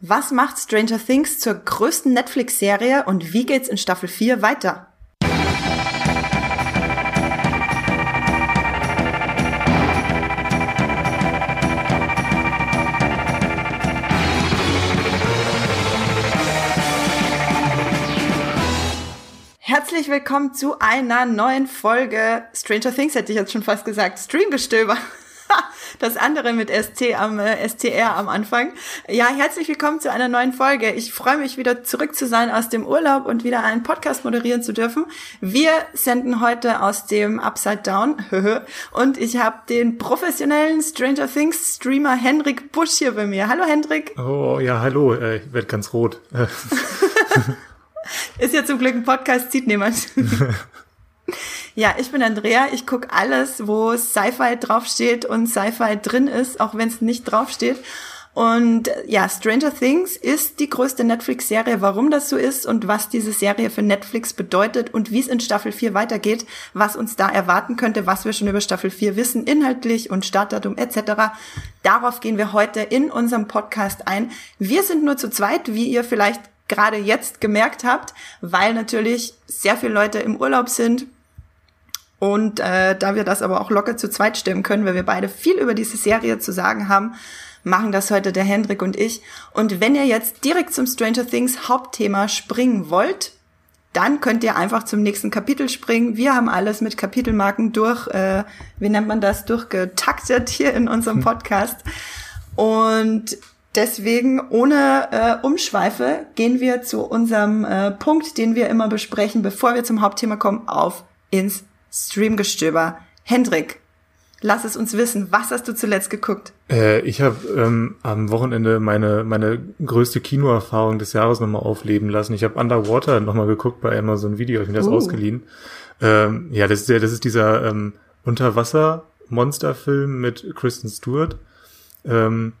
Was macht Stranger Things zur größten Netflix-Serie und wie geht's in Staffel 4 weiter? Herzlich willkommen zu einer neuen Folge Stranger Things, hätte ich jetzt schon fast gesagt, Streamgestöber. das andere mit ST am äh, STR am Anfang. Ja, herzlich willkommen zu einer neuen Folge. Ich freue mich wieder zurück zu sein aus dem Urlaub und wieder einen Podcast moderieren zu dürfen. Wir senden heute aus dem Upside Down und ich habe den professionellen Stranger Things Streamer Hendrik Busch hier bei mir. Hallo Hendrik. Oh ja, hallo. Äh, ich werde ganz rot. Ist ja zum Glück ein Podcast, sieht niemand. Ja, ich bin Andrea. Ich gucke alles, wo Sci-Fi draufsteht und Sci-Fi drin ist, auch wenn es nicht draufsteht. Und ja, Stranger Things ist die größte Netflix-Serie. Warum das so ist und was diese Serie für Netflix bedeutet und wie es in Staffel 4 weitergeht, was uns da erwarten könnte, was wir schon über Staffel 4 wissen, inhaltlich und Startdatum etc. Darauf gehen wir heute in unserem Podcast ein. Wir sind nur zu zweit, wie ihr vielleicht gerade jetzt gemerkt habt, weil natürlich sehr viele Leute im Urlaub sind, und äh, da wir das aber auch locker zu zweit stimmen können, weil wir beide viel über diese Serie zu sagen haben, machen das heute der Hendrik und ich. Und wenn ihr jetzt direkt zum Stranger Things Hauptthema springen wollt, dann könnt ihr einfach zum nächsten Kapitel springen. Wir haben alles mit Kapitelmarken durch, äh, wie nennt man das, durchgetaktet hier in unserem Podcast. Und deswegen, ohne äh, Umschweife, gehen wir zu unserem äh, Punkt, den wir immer besprechen, bevor wir zum Hauptthema kommen, auf ins Streamgestöber. Hendrik, lass es uns wissen. Was hast du zuletzt geguckt? Äh, ich habe ähm, am Wochenende meine meine größte Kinoerfahrung des Jahres nochmal aufleben lassen. Ich habe Underwater nochmal geguckt bei Amazon Video, ich mir das uh. ausgeliehen. Ähm, ja, das ist ja, das ist dieser ähm, Unterwasser-Monsterfilm mit Kristen Stewart. Ähm,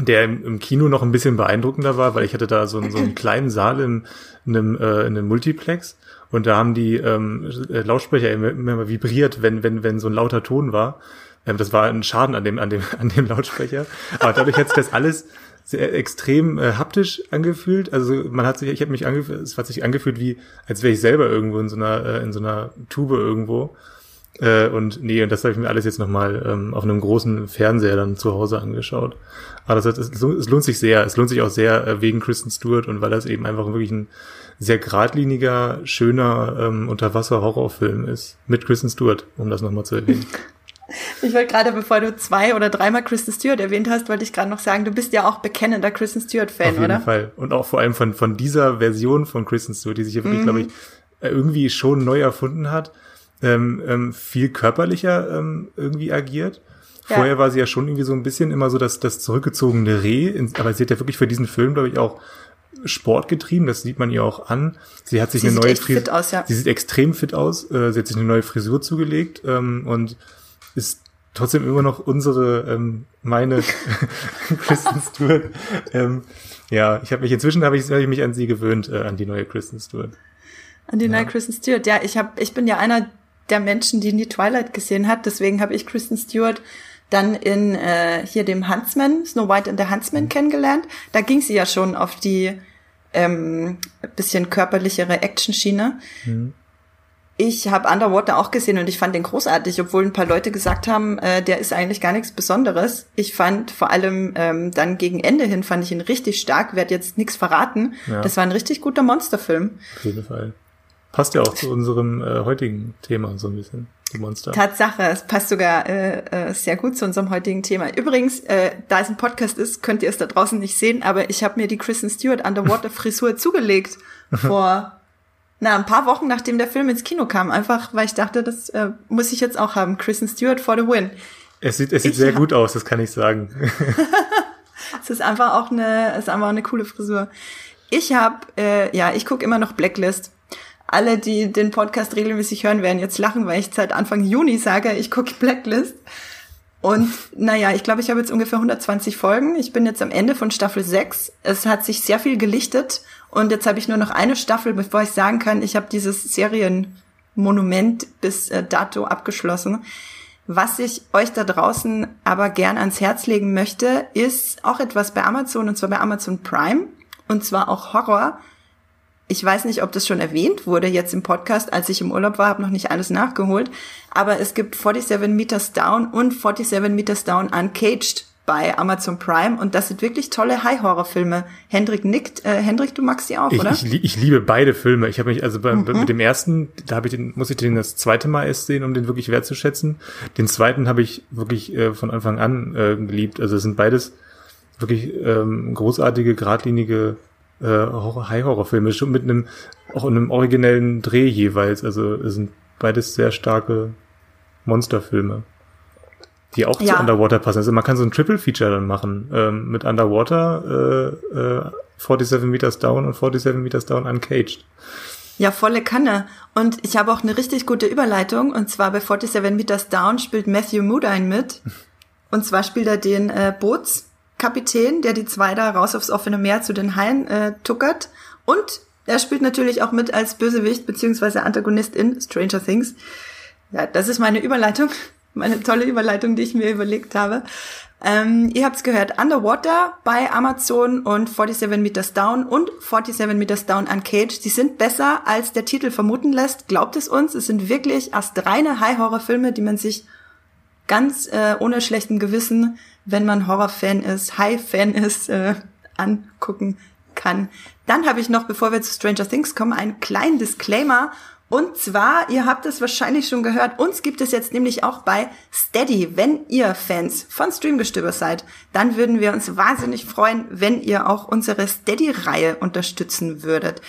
der im, im, Kino noch ein bisschen beeindruckender war, weil ich hatte da so, einen, so einen kleinen Saal in, in, einem, äh, in einem Multiplex und da haben die ähm, äh, Lautsprecher immer, immer vibriert, wenn, wenn, wenn so ein lauter Ton war. Ähm, das war ein Schaden an dem, an dem, an dem Lautsprecher. Aber dadurch hat sich das alles sehr extrem äh, haptisch angefühlt. Also man hat sich, ich habe mich angefühlt, es hat sich angefühlt wie, als wäre ich selber irgendwo in so einer, äh, in so einer Tube irgendwo. Äh, und nee, und das habe ich mir alles jetzt nochmal ähm, auf einem großen Fernseher dann zu Hause angeschaut. Aber das, das, es lohnt sich sehr. Es lohnt sich auch sehr äh, wegen Kristen Stewart und weil das eben einfach wirklich ein sehr geradliniger, schöner ähm, Unterwasser-Horrorfilm ist. Mit Kristen Stewart, um das nochmal zu erwähnen. Ich wollte gerade, bevor du zwei oder dreimal Kristen Stewart erwähnt hast, wollte ich gerade noch sagen, du bist ja auch bekennender Kristen Stewart-Fan, oder? Auf jeden Fall. Und auch vor allem von, von dieser Version von Kristen Stewart, die sich ja wirklich, mhm. glaube ich, irgendwie schon neu erfunden hat, ähm, ähm, viel körperlicher ähm, irgendwie agiert. Vorher ja. war sie ja schon irgendwie so ein bisschen immer so das, das zurückgezogene Reh, aber sie hat ja wirklich für diesen Film, glaube ich, auch Sport getrieben, das sieht man ihr auch an. Sie hat sich sie eine neue Frisur. Ja. Sie sieht extrem fit aus. Äh, sie hat sich eine neue Frisur zugelegt ähm, und ist trotzdem immer noch unsere, ähm, meine Kristen Stewart. Ähm, ja, ich habe mich inzwischen habe ich, hab ich mich an sie gewöhnt, äh, an die neue Kristen Stewart. An die ja. neue Kristen Stewart. Ja, ich habe, ich bin ja einer der Menschen, die nie Twilight gesehen hat. Deswegen habe ich Kristen Stewart dann in äh, hier dem Huntsman, Snow White and the Huntsman mhm. kennengelernt. Da ging sie ja schon auf die ähm, bisschen körperlichere Action-Schiene. Mhm. Ich habe Underwater auch gesehen und ich fand den großartig, obwohl ein paar Leute gesagt haben, äh, der ist eigentlich gar nichts Besonderes. Ich fand vor allem ähm, dann gegen Ende hin fand ich ihn richtig stark. Werd jetzt nichts verraten. Ja. Das war ein richtig guter Monsterfilm. Auf jeden Fall. Passt ja auch zu unserem äh, heutigen Thema so ein bisschen die Monster. Tatsache, es passt sogar äh, äh, sehr gut zu unserem heutigen Thema. Übrigens, äh, da es ein Podcast ist, könnt ihr es da draußen nicht sehen, aber ich habe mir die Kristen Stewart Underwater Frisur zugelegt vor na ein paar Wochen, nachdem der Film ins Kino kam, einfach weil ich dachte, das äh, muss ich jetzt auch haben. Kristen Stewart for the win. Es sieht, es sieht sehr gut aus, das kann ich sagen. es ist einfach auch eine, es ist einfach eine coole Frisur. Ich habe, äh, ja, ich gucke immer noch Blacklist alle, die den Podcast regelmäßig hören, werden jetzt lachen, weil ich seit Anfang Juni sage, ich gucke Blacklist. Und naja, ich glaube, ich habe jetzt ungefähr 120 Folgen. Ich bin jetzt am Ende von Staffel 6. Es hat sich sehr viel gelichtet und jetzt habe ich nur noch eine Staffel, bevor ich sagen kann, ich habe dieses Serienmonument bis äh, dato abgeschlossen. Was ich euch da draußen aber gern ans Herz legen möchte, ist auch etwas bei Amazon und zwar bei Amazon Prime und zwar auch Horror. Ich weiß nicht, ob das schon erwähnt wurde jetzt im Podcast, als ich im Urlaub war, habe noch nicht alles nachgeholt, aber es gibt 47 Meters Down und 47 Meters Down Uncaged bei Amazon Prime und das sind wirklich tolle High-Horror-Filme. Hendrik nickt. Äh, Hendrik, du magst sie auch, ich, oder? Ich, ich liebe beide Filme. Ich habe mich also bei, mhm. mit dem ersten, da habe ich den, muss ich den das zweite Mal erst sehen, um den wirklich wertzuschätzen. Den zweiten habe ich wirklich äh, von Anfang an äh, geliebt. Also es sind beides wirklich ähm, großartige, geradlinige äh, High-Horror-Filme, schon mit einem auch einem originellen Dreh jeweils. Also es sind beides sehr starke Monsterfilme die auch ja. zu Underwater passen. Also man kann so ein Triple Feature dann machen ähm, mit Underwater, äh, äh, 47 Meters Down und 47 Meters Down Uncaged. Ja, volle Kanne. Und ich habe auch eine richtig gute Überleitung. Und zwar bei 47 Meters Down spielt Matthew Modine mit. Und zwar spielt er den äh, Bootskapitän, der die zwei da raus aufs offene Meer zu den Haien äh, tuckert. Und er spielt natürlich auch mit als Bösewicht beziehungsweise Antagonist in Stranger Things. Ja, das ist meine Überleitung meine tolle Überleitung, die ich mir überlegt habe. Ähm, ihr habt es gehört, Underwater bei Amazon und 47 Meters Down und 47 Meters Down Uncaged. Die sind besser, als der Titel vermuten lässt. Glaubt es uns, es sind wirklich astreine High-Horror-Filme, die man sich ganz äh, ohne schlechten Gewissen, wenn man Horror-Fan ist, High-Fan ist, äh, angucken kann. Dann habe ich noch, bevor wir zu Stranger Things kommen, einen kleinen Disclaimer und zwar, ihr habt es wahrscheinlich schon gehört, uns gibt es jetzt nämlich auch bei Steady. Wenn ihr Fans von Streamgestöber seid, dann würden wir uns wahnsinnig freuen, wenn ihr auch unsere Steady-Reihe unterstützen würdet.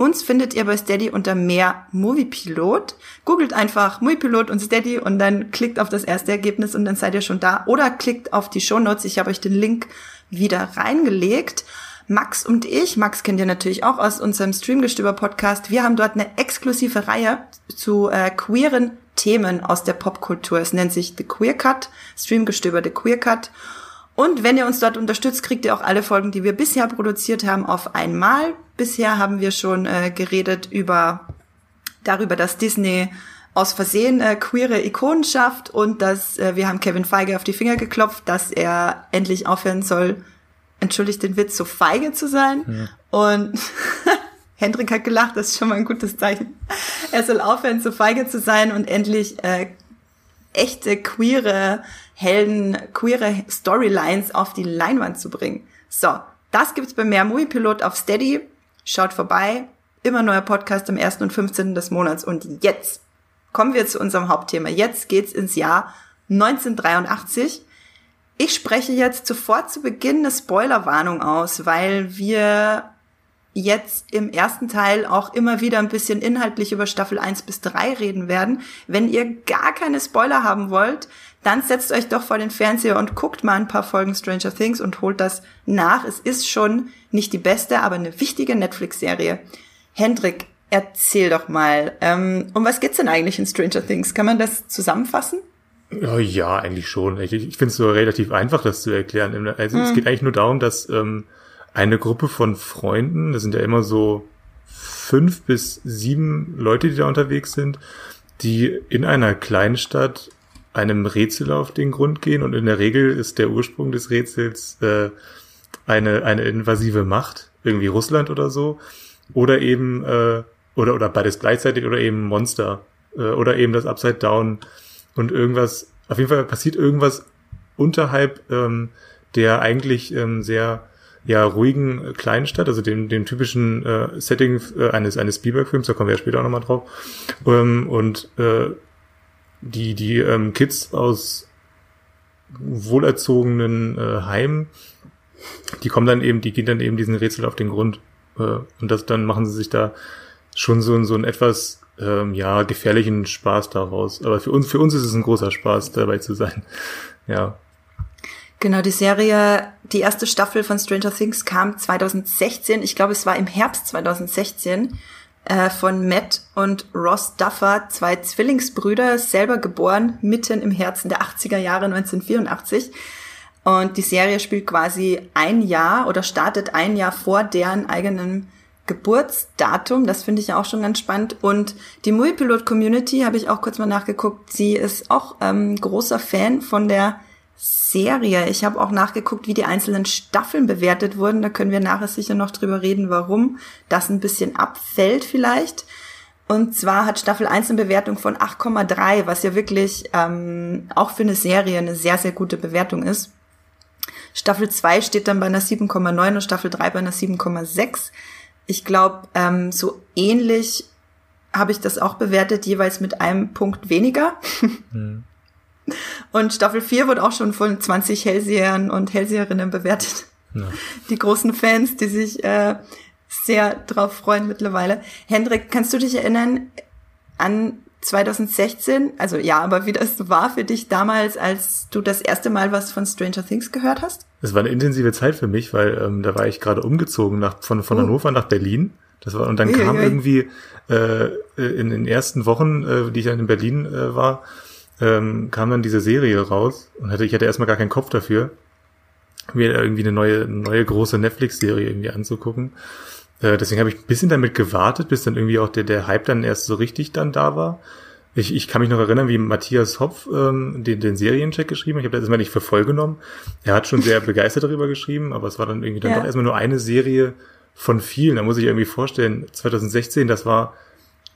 Uns findet ihr bei Steady unter mehr Moviepilot. Googelt einfach Moviepilot und Steady und dann klickt auf das erste Ergebnis und dann seid ihr schon da. Oder klickt auf die Shownotes. Ich habe euch den Link wieder reingelegt. Max und ich, Max kennt ihr natürlich auch aus unserem Streamgestöber-Podcast, wir haben dort eine exklusive Reihe zu äh, queeren Themen aus der Popkultur. Es nennt sich The Queer Cut, Streamgestöber The Queer Cut. Und wenn ihr uns dort unterstützt, kriegt ihr auch alle Folgen, die wir bisher produziert haben, auf einmal. Bisher haben wir schon äh, geredet über darüber, dass Disney aus Versehen äh, queere Ikonen schafft und dass äh, wir haben Kevin Feige auf die Finger geklopft, dass er endlich aufhören soll, entschuldigt den Witz, so feige zu sein. Ja. Und Hendrik hat gelacht, das ist schon mal ein gutes Zeichen. Er soll aufhören, so feige zu sein und endlich äh, echte queere Helden, queere Storylines auf die Leinwand zu bringen. So, das gibt's bei mehr Movie Pilot auf Steady. Schaut vorbei. Immer neuer Podcast am 1. und 15. des Monats. Und jetzt kommen wir zu unserem Hauptthema. Jetzt geht's ins Jahr 1983. Ich spreche jetzt sofort zu Beginn eine Spoilerwarnung aus, weil wir jetzt im ersten Teil auch immer wieder ein bisschen inhaltlich über Staffel 1 bis 3 reden werden. Wenn ihr gar keine Spoiler haben wollt, dann setzt euch doch vor den Fernseher und guckt mal ein paar Folgen Stranger Things und holt das nach. Es ist schon nicht die beste, aber eine wichtige Netflix-Serie. Hendrik, erzähl doch mal, ähm, um was geht's denn eigentlich in Stranger Things? Kann man das zusammenfassen? Ja, ja, eigentlich schon. Ich, ich finde es so relativ einfach, das zu erklären. Also mhm. es geht eigentlich nur darum, dass ähm, eine Gruppe von Freunden, das sind ja immer so fünf bis sieben Leute, die da unterwegs sind, die in einer Kleinstadt einem Rätsel auf den Grund gehen und in der Regel ist der Ursprung des Rätsels äh, eine, eine invasive Macht, irgendwie Russland oder so, oder eben, äh, oder, oder beides gleichzeitig oder eben Monster, äh, oder eben das Upside Down und irgendwas, auf jeden Fall passiert irgendwas unterhalb ähm, der eigentlich ähm, sehr ja ruhigen äh, kleinen Stadt, also dem, dem typischen äh, Setting äh, eines eines Spielberg-Films, da kommen wir ja später auch nochmal drauf. Ähm, und äh, die die ähm, Kids aus wohlerzogenen äh, Heimen, die kommen dann eben, die gehen dann eben diesen Rätsel auf den Grund äh, und das dann machen sie sich da schon so so ein etwas ähm, ja, gefährlichen Spaß daraus. Aber für uns, für uns ist es ein großer Spaß, dabei zu sein. Ja. Genau, die Serie, die erste Staffel von Stranger Things kam 2016. Ich glaube, es war im Herbst 2016 äh, von Matt und Ross Duffer, zwei Zwillingsbrüder, selber geboren, mitten im Herzen der 80er Jahre 1984. Und die Serie spielt quasi ein Jahr oder startet ein Jahr vor deren eigenem Geburtsdatum. Das finde ich auch schon ganz spannend. Und die Muipilot-Community habe ich auch kurz mal nachgeguckt. Sie ist auch ähm, großer Fan von der Serie. Ich habe auch nachgeguckt, wie die einzelnen Staffeln bewertet wurden. Da können wir nachher sicher noch drüber reden, warum das ein bisschen abfällt vielleicht. Und zwar hat Staffel 1 eine Bewertung von 8,3, was ja wirklich ähm, auch für eine Serie eine sehr, sehr gute Bewertung ist. Staffel 2 steht dann bei einer 7,9 und Staffel 3 bei einer 7,6. Ich glaube, ähm, so ähnlich habe ich das auch bewertet, jeweils mit einem Punkt weniger. Mhm. Und Staffel 4 wurde auch schon von 20 Hellsehern und Hellseherinnen bewertet. Ja. Die großen Fans, die sich äh, sehr drauf freuen mittlerweile. Hendrik, kannst du dich erinnern an 2016? Also ja, aber wie das war für dich damals, als du das erste Mal was von Stranger Things gehört hast? Es war eine intensive Zeit für mich, weil ähm, da war ich gerade umgezogen nach, von, von oh. Hannover nach Berlin. Das war, und dann kam irgendwie äh, in den ersten Wochen, äh, die ich dann in Berlin äh, war, ähm, kam dann diese Serie raus und hatte, ich hatte erstmal gar keinen Kopf dafür, mir irgendwie eine neue, neue große Netflix-Serie irgendwie anzugucken. Äh, deswegen habe ich ein bisschen damit gewartet, bis dann irgendwie auch der, der Hype dann erst so richtig dann da war. Ich, ich kann mich noch erinnern, wie Matthias Hopf ähm, den, den Seriencheck geschrieben hat. Ich habe das erstmal nicht für voll genommen. Er hat schon sehr begeistert darüber geschrieben, aber es war dann irgendwie dann ja. doch erstmal nur eine Serie von vielen. Da muss ich irgendwie vorstellen, 2016, das war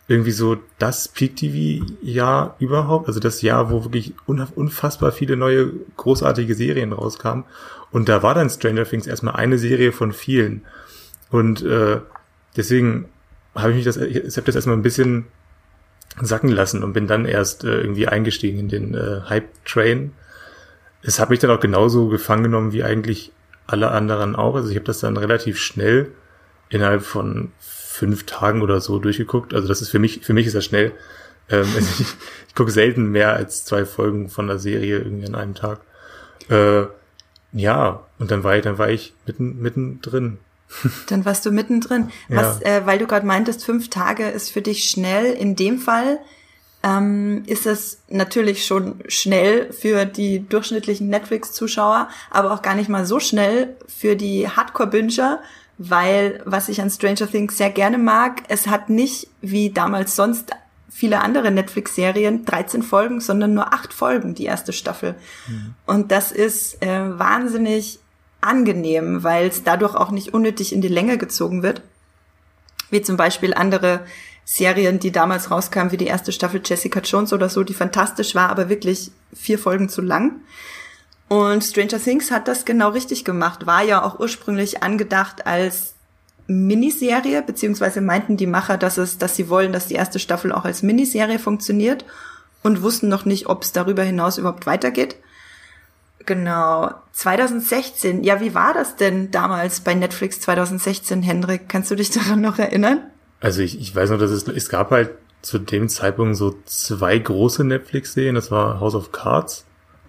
irgendwie so das Peak-TV-Jahr überhaupt, also das Jahr, wo wirklich unfassbar viele neue großartige Serien rauskamen. Und da war dann Stranger Things erstmal eine Serie von vielen. Und äh, deswegen habe ich mich das, ich habe das erstmal ein bisschen sacken lassen und bin dann erst äh, irgendwie eingestiegen in den äh, Hype-Train. Es habe mich dann auch genauso gefangen genommen wie eigentlich alle anderen auch. Also ich habe das dann relativ schnell innerhalb von fünf Tagen oder so durchgeguckt. Also das ist für mich, für mich ist das schnell. Ähm, also ich, ich gucke selten mehr als zwei Folgen von der Serie irgendwie an einem Tag. Äh, ja, und dann war ich, dann war ich mitten, mitten drin. Dann warst du mittendrin. Was, ja. äh, weil du gerade meintest, fünf Tage ist für dich schnell. In dem Fall ähm, ist es natürlich schon schnell für die durchschnittlichen Netflix-Zuschauer, aber auch gar nicht mal so schnell für die Hardcore-Binger, weil was ich an Stranger Things sehr gerne mag, es hat nicht wie damals sonst viele andere Netflix-Serien 13 Folgen, sondern nur acht Folgen, die erste Staffel. Mhm. Und das ist äh, wahnsinnig angenehm, weil es dadurch auch nicht unnötig in die Länge gezogen wird. Wie zum Beispiel andere Serien, die damals rauskamen, wie die erste Staffel Jessica Jones oder so, die fantastisch war, aber wirklich vier Folgen zu lang. Und Stranger Things hat das genau richtig gemacht, war ja auch ursprünglich angedacht als Miniserie, beziehungsweise meinten die Macher, dass es, dass sie wollen, dass die erste Staffel auch als Miniserie funktioniert und wussten noch nicht, ob es darüber hinaus überhaupt weitergeht. Genau. 2016. Ja, wie war das denn damals bei Netflix 2016, Hendrik? Kannst du dich daran noch erinnern? Also ich, ich weiß noch, dass es, es gab halt zu dem Zeitpunkt so zwei große Netflix-Serien. Das war House of Cards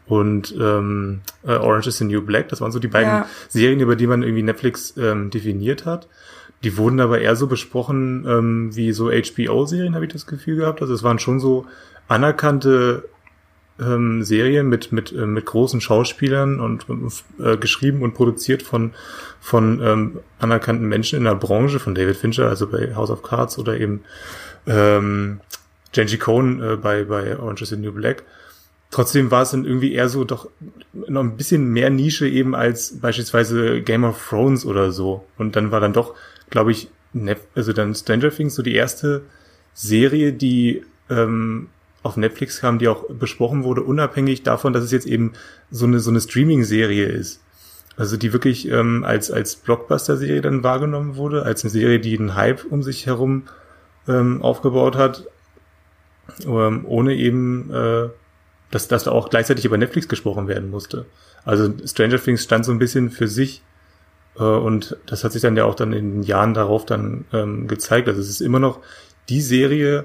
und ähm, äh, Orange is the New Black. Das waren so die beiden ja. Serien, über die man irgendwie Netflix ähm, definiert hat. Die wurden aber eher so besprochen ähm, wie so HBO-Serien, habe ich das Gefühl gehabt. Also es waren schon so anerkannte ähm, Serien mit mit äh, mit großen Schauspielern und äh, geschrieben und produziert von von ähm, anerkannten Menschen in der Branche, von David Fincher, also bei House of Cards oder eben ähm, Genji Cohn äh, bei bei Orange is the New Black trotzdem war es dann irgendwie eher so doch noch ein bisschen mehr Nische eben als beispielsweise Game of Thrones oder so. Und dann war dann doch, glaube ich, also dann Stranger Things so die erste Serie, die ähm, auf Netflix kam, die auch besprochen wurde, unabhängig davon, dass es jetzt eben so eine so eine Streaming-Serie ist. Also die wirklich ähm, als als Blockbuster-Serie dann wahrgenommen wurde, als eine Serie, die einen Hype um sich herum ähm, aufgebaut hat, ähm, ohne eben äh, dass, dass da auch gleichzeitig über Netflix gesprochen werden musste. Also Stranger Things stand so ein bisschen für sich äh, und das hat sich dann ja auch dann in den Jahren darauf dann ähm, gezeigt. Also es ist immer noch die Serie,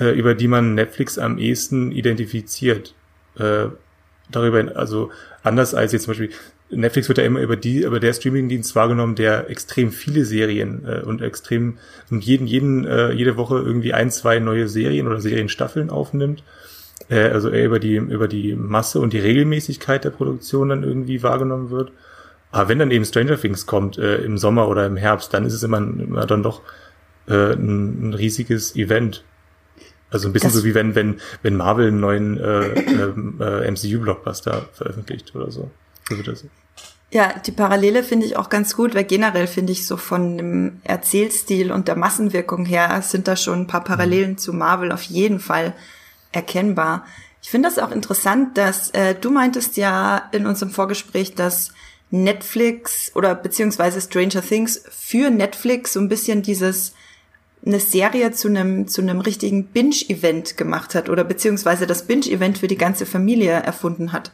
äh, über die man Netflix am ehesten identifiziert. Äh, darüber, also anders als jetzt zum Beispiel Netflix wird ja immer über die, über der Streamingdienst wahrgenommen, der extrem viele Serien äh, und extrem und jeden, jeden, äh, jede Woche irgendwie ein, zwei neue Serien oder Serienstaffeln aufnimmt äh, also eher über die, über die Masse und die Regelmäßigkeit der Produktion dann irgendwie wahrgenommen wird. Aber wenn dann eben Stranger Things kommt äh, im Sommer oder im Herbst, dann ist es immer, immer dann doch äh, ein, ein riesiges Event. Also ein bisschen das so wie wenn, wenn, wenn Marvel einen neuen äh, äh, MCU-Blockbuster veröffentlicht oder so. Ja, die Parallele finde ich auch ganz gut, weil generell finde ich so von dem Erzählstil und der Massenwirkung her sind da schon ein paar Parallelen mhm. zu Marvel auf jeden Fall erkennbar. Ich finde das auch interessant, dass äh, du meintest ja in unserem Vorgespräch, dass Netflix oder beziehungsweise Stranger Things für Netflix so ein bisschen dieses eine Serie zu einem zu einem richtigen Binge-Event gemacht hat oder beziehungsweise das Binge-Event für die ganze Familie erfunden hat.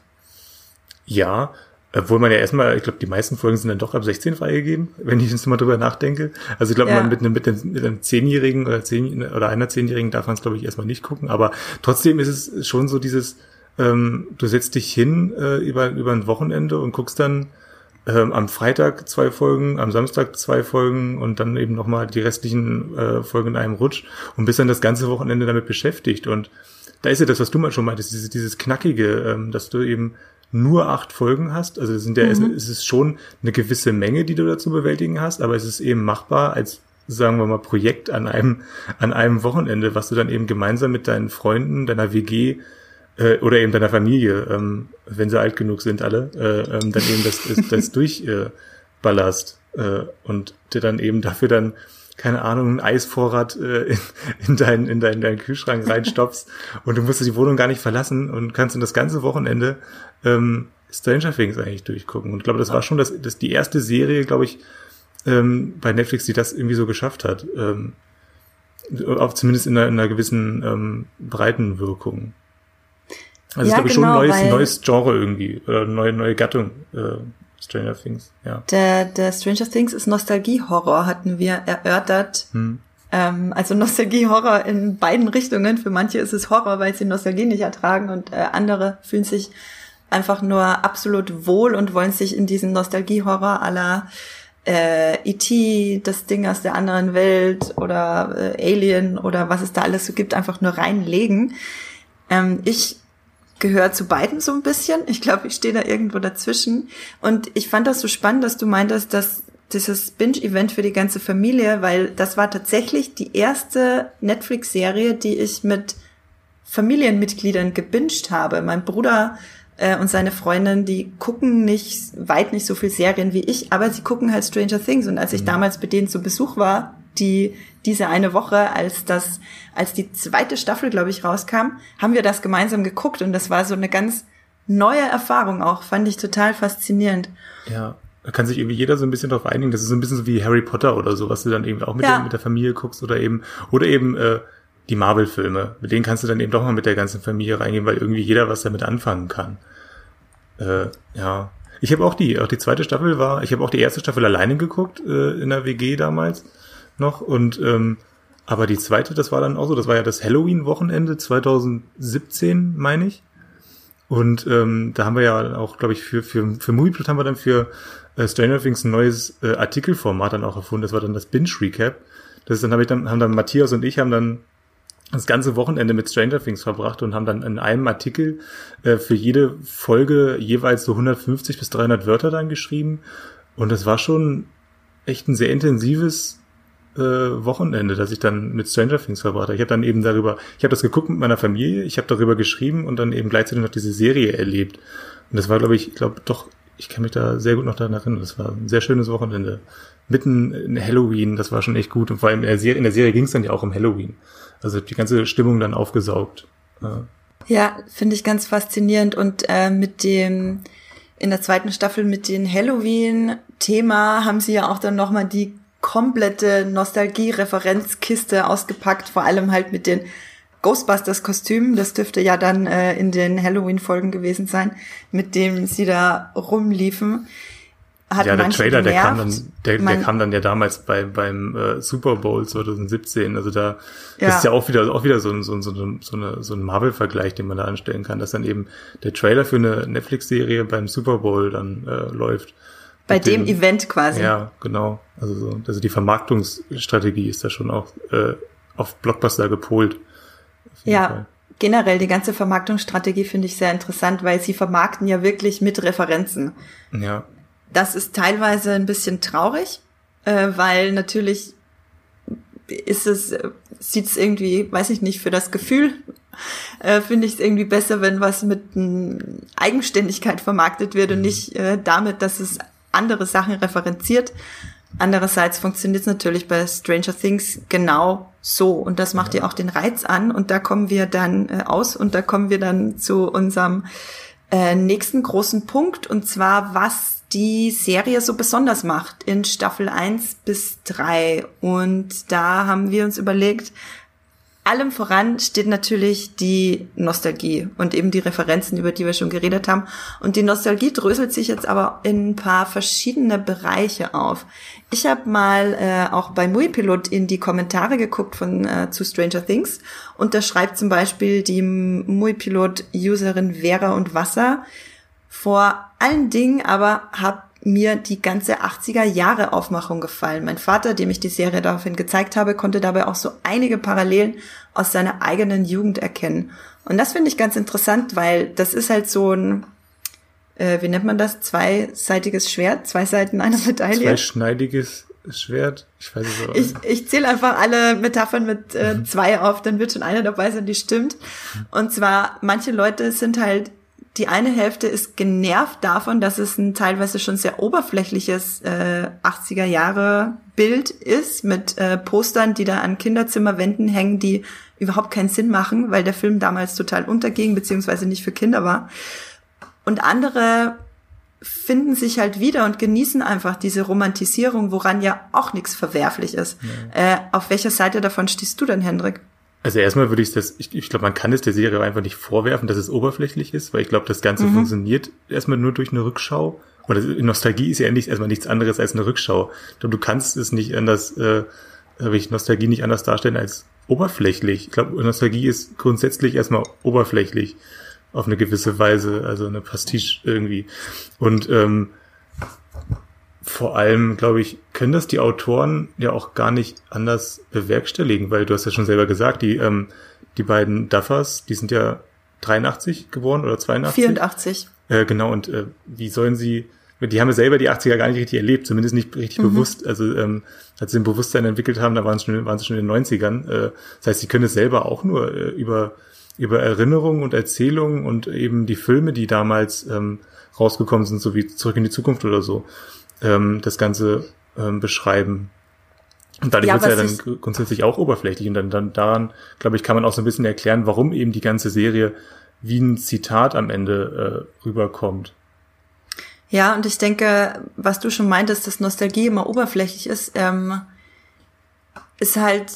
Ja, obwohl man ja erstmal, ich glaube, die meisten Folgen sind dann doch ab 16 freigegeben, wenn ich jetzt mal drüber nachdenke. Also ich glaube, ja. mit einem, mit, einem, mit einem Zehnjährigen oder, zehn, oder einer Zehnjährigen darf man es, glaube ich, erstmal nicht gucken. Aber trotzdem ist es schon so dieses, ähm, du setzt dich hin äh, über, über ein Wochenende und guckst dann ähm, am Freitag zwei Folgen, am Samstag zwei Folgen und dann eben nochmal die restlichen äh, Folgen in einem Rutsch und bist dann das ganze Wochenende damit beschäftigt. Und da ist ja das, was du mal schon meintest, dieses, dieses Knackige, ähm, dass du eben nur acht Folgen hast. Also sind ja, mhm. es ist schon eine gewisse Menge, die du dazu bewältigen hast, aber es ist eben machbar als sagen wir mal, Projekt an einem, an einem Wochenende, was du dann eben gemeinsam mit deinen Freunden, deiner WG äh, oder eben deiner Familie, ähm, wenn sie alt genug sind alle, äh, ähm, dann eben das, das, das durchballerst äh, äh, und dir dann eben dafür dann keine Ahnung, einen Eisvorrat äh, in, in, deinen, in, deinen, in deinen Kühlschrank reinstopfst und du musst die Wohnung gar nicht verlassen und kannst dann das ganze Wochenende ähm, Stranger Things eigentlich durchgucken. Und ich glaube, das war schon das, das die erste Serie, glaube ich, ähm, bei Netflix, die das irgendwie so geschafft hat. Ähm, auch zumindest in einer, in einer gewissen ähm, Breitenwirkung. Also ja, ist, glaube ich, genau, schon ein neues, neues Genre irgendwie, oder neue, neue Gattung, äh, Stranger Things, ja. Der, der Stranger Things ist Nostalgie-Horror, hatten wir erörtert. Hm. Ähm, also Nostalgie-Horror in beiden Richtungen. Für manche ist es Horror, weil sie Nostalgie nicht ertragen und äh, andere fühlen sich einfach nur absolut wohl und wollen sich in diesen Nostalgie-Horror aller äh, E.T., das Ding aus der anderen Welt oder äh, Alien oder was es da alles so gibt, einfach nur reinlegen. Ähm, ich gehöre zu beiden so ein bisschen. Ich glaube, ich stehe da irgendwo dazwischen. Und ich fand das so spannend, dass du meintest, dass dieses Binge-Event für die ganze Familie, weil das war tatsächlich die erste Netflix-Serie, die ich mit Familienmitgliedern gebinged habe. Mein Bruder äh, und seine Freundin, die gucken nicht, weit nicht so viel Serien wie ich, aber sie gucken halt Stranger Things. Und als ich mhm. damals bei denen zu Besuch war, die diese eine Woche, als das, als die zweite Staffel, glaube ich, rauskam, haben wir das gemeinsam geguckt und das war so eine ganz neue Erfahrung auch, fand ich total faszinierend. Ja, da kann sich irgendwie jeder so ein bisschen drauf einigen. Das ist so ein bisschen so wie Harry Potter oder so, was du dann eben auch mit, ja. der, mit der Familie guckst oder eben, oder eben äh, die Marvel-Filme. Mit denen kannst du dann eben doch mal mit der ganzen Familie reingehen, weil irgendwie jeder was damit anfangen kann. Äh, ja. Ich habe auch die, auch die zweite Staffel war, ich habe auch die erste Staffel alleine geguckt, äh, in der WG damals noch. Und ähm, aber die zweite, das war dann auch so, das war ja das Halloween-Wochenende 2017, meine ich. Und ähm, da haben wir ja auch, glaube ich, für, für, für Movieplot haben wir dann für äh, Stranger Things ein neues äh, Artikelformat dann auch erfunden. Das war dann das Binge Recap. Das ist dann, habe ich dann, haben dann Matthias und ich haben dann das ganze Wochenende mit Stranger Things verbracht und haben dann in einem Artikel äh, für jede Folge jeweils so 150 bis 300 Wörter dann geschrieben. Und das war schon echt ein sehr intensives äh, Wochenende, das ich dann mit Stranger Things verbracht habe. Ich habe dann eben darüber, ich habe das geguckt mit meiner Familie, ich habe darüber geschrieben und dann eben gleichzeitig noch diese Serie erlebt. Und das war, glaube ich, ich glaube doch, ich kann mich da sehr gut noch daran erinnern. Das war ein sehr schönes Wochenende. Mitten in Halloween, das war schon echt gut. Und vor allem in der Serie, in der Serie ging es dann ja auch um Halloween. Also die ganze Stimmung dann aufgesaugt. Ja, ja finde ich ganz faszinierend. Und äh, mit dem in der zweiten Staffel mit dem Halloween-Thema haben sie ja auch dann nochmal die komplette Nostalgie-Referenzkiste ausgepackt, vor allem halt mit den Ghostbusters-Kostümen. Das dürfte ja dann äh, in den Halloween-Folgen gewesen sein, mit dem sie da rumliefen. Hat ja, der Trailer, der kam dann, der, der kam dann ja damals bei, beim äh, Super Bowl 2017. Also da ja. ist ja auch wieder auch wieder so ein, so ein, so so eine, so ein Marvel-Vergleich, den man da anstellen kann, dass dann eben der Trailer für eine Netflix-Serie beim Super Bowl dann äh, läuft. Bei dem, dem, Event quasi. Ja, genau. Also, so, also die Vermarktungsstrategie ist da schon auch äh, auf Blockbuster gepolt. Ja, Fall. generell die ganze Vermarktungsstrategie finde ich sehr interessant, weil sie vermarkten ja wirklich mit Referenzen. Ja. das ist teilweise ein bisschen traurig, äh, weil natürlich ist es, sieht es irgendwie, weiß ich nicht, für das Gefühl äh, finde ich es irgendwie besser, wenn was mit Eigenständigkeit vermarktet wird und mhm. nicht äh, damit, dass es andere Sachen referenziert. Andererseits funktioniert es natürlich bei Stranger Things genau so. Und das macht ja. auch den Reiz an. Und da kommen wir dann äh, aus und da kommen wir dann zu unserem äh, nächsten großen Punkt. Und zwar was die Serie so besonders macht in Staffel 1 bis 3 und da haben wir uns überlegt, allem voran steht natürlich die Nostalgie und eben die Referenzen, über die wir schon geredet haben. Und die Nostalgie dröselt sich jetzt aber in ein paar verschiedene Bereiche auf. Ich habe mal äh, auch bei Muipilot in die Kommentare geguckt von äh, zu Stranger Things und da schreibt zum Beispiel die Muipilot-Userin Vera und Wasser vor allen Dingen aber hab mir die ganze 80er Jahre Aufmachung gefallen. Mein Vater, dem ich die Serie daraufhin gezeigt habe, konnte dabei auch so einige Parallelen aus seiner eigenen Jugend erkennen. Und das finde ich ganz interessant, weil das ist halt so ein, äh, wie nennt man das, zweiseitiges Schwert, zwei Seiten einer Medaille. Zweischneidiges Schwert, ich weiß es auch Ich, ich zähle einfach alle Metaphern mit äh, mhm. zwei auf, dann wird schon eine dabei sein, die stimmt. Und zwar, manche Leute sind halt die eine Hälfte ist genervt davon, dass es ein teilweise schon sehr oberflächliches äh, 80er Jahre Bild ist mit äh, Postern, die da an Kinderzimmerwänden hängen, die überhaupt keinen Sinn machen, weil der Film damals total unterging beziehungsweise nicht für Kinder war. Und andere finden sich halt wieder und genießen einfach diese Romantisierung, woran ja auch nichts verwerflich ist. Ja. Äh, auf welcher Seite davon stehst du denn, Hendrik? Also erstmal würde ich das, ich, ich glaube, man kann es der Serie einfach nicht vorwerfen, dass es oberflächlich ist, weil ich glaube, das Ganze mhm. funktioniert erstmal nur durch eine Rückschau. Oder Nostalgie ist ja endlich erstmal nichts anderes als eine Rückschau. Du kannst es nicht anders, äh, habe ich Nostalgie nicht anders darstellen als oberflächlich. Ich glaube, Nostalgie ist grundsätzlich erstmal oberflächlich auf eine gewisse Weise, also eine Pastiche irgendwie. Und ähm, vor allem, glaube ich, können das die Autoren ja auch gar nicht anders bewerkstelligen, weil du hast ja schon selber gesagt, die, ähm, die beiden Duffers, die sind ja 83 geboren oder 82? 84. Äh, genau, und äh, wie sollen sie, die haben ja selber die 80er gar nicht richtig erlebt, zumindest nicht richtig mhm. bewusst. Also ähm, als sie ein Bewusstsein entwickelt haben, da waren sie schon, waren sie schon in den 90ern. Äh, das heißt, sie können es selber auch nur äh, über, über Erinnerungen und Erzählungen und eben die Filme, die damals ähm, rausgekommen sind, so wie Zurück in die Zukunft oder so ähm, das Ganze ähm, beschreiben. Und dadurch ja, wird es ja dann grundsätzlich auch oberflächlich. Und dann, dann daran, glaube ich, kann man auch so ein bisschen erklären, warum eben die ganze Serie wie ein Zitat am Ende äh, rüberkommt. Ja, und ich denke, was du schon meintest, dass Nostalgie immer oberflächlich ist, ähm, ist halt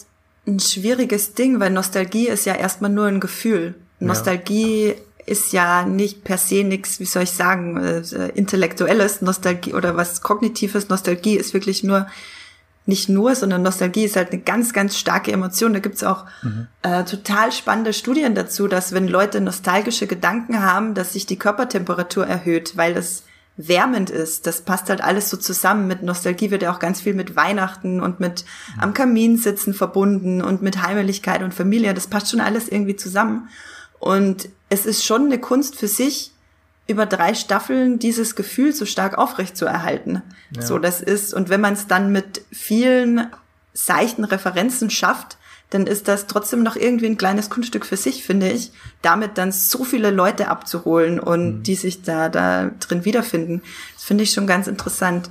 ein schwieriges Ding, weil Nostalgie ist ja erstmal nur ein Gefühl. Nostalgie ist ja nicht per se nichts, wie soll ich sagen, äh, intellektuelles Nostalgie oder was kognitives Nostalgie ist wirklich nur nicht nur, sondern Nostalgie ist halt eine ganz, ganz starke Emotion. Da gibt's auch mhm. äh, total spannende Studien dazu, dass wenn Leute nostalgische Gedanken haben, dass sich die Körpertemperatur erhöht, weil es wärmend ist. Das passt halt alles so zusammen. Mit Nostalgie wird ja auch ganz viel mit Weihnachten und mit am Kamin sitzen verbunden und mit Heimeligkeit und Familie. Das passt schon alles irgendwie zusammen. Und es ist schon eine Kunst für sich, über drei Staffeln dieses Gefühl so stark aufrecht zu erhalten. Ja. So das ist, und wenn man es dann mit vielen seichten Referenzen schafft, dann ist das trotzdem noch irgendwie ein kleines Kunststück für sich, finde ich, damit dann so viele Leute abzuholen und mhm. die sich da, da drin wiederfinden. Das finde ich schon ganz interessant.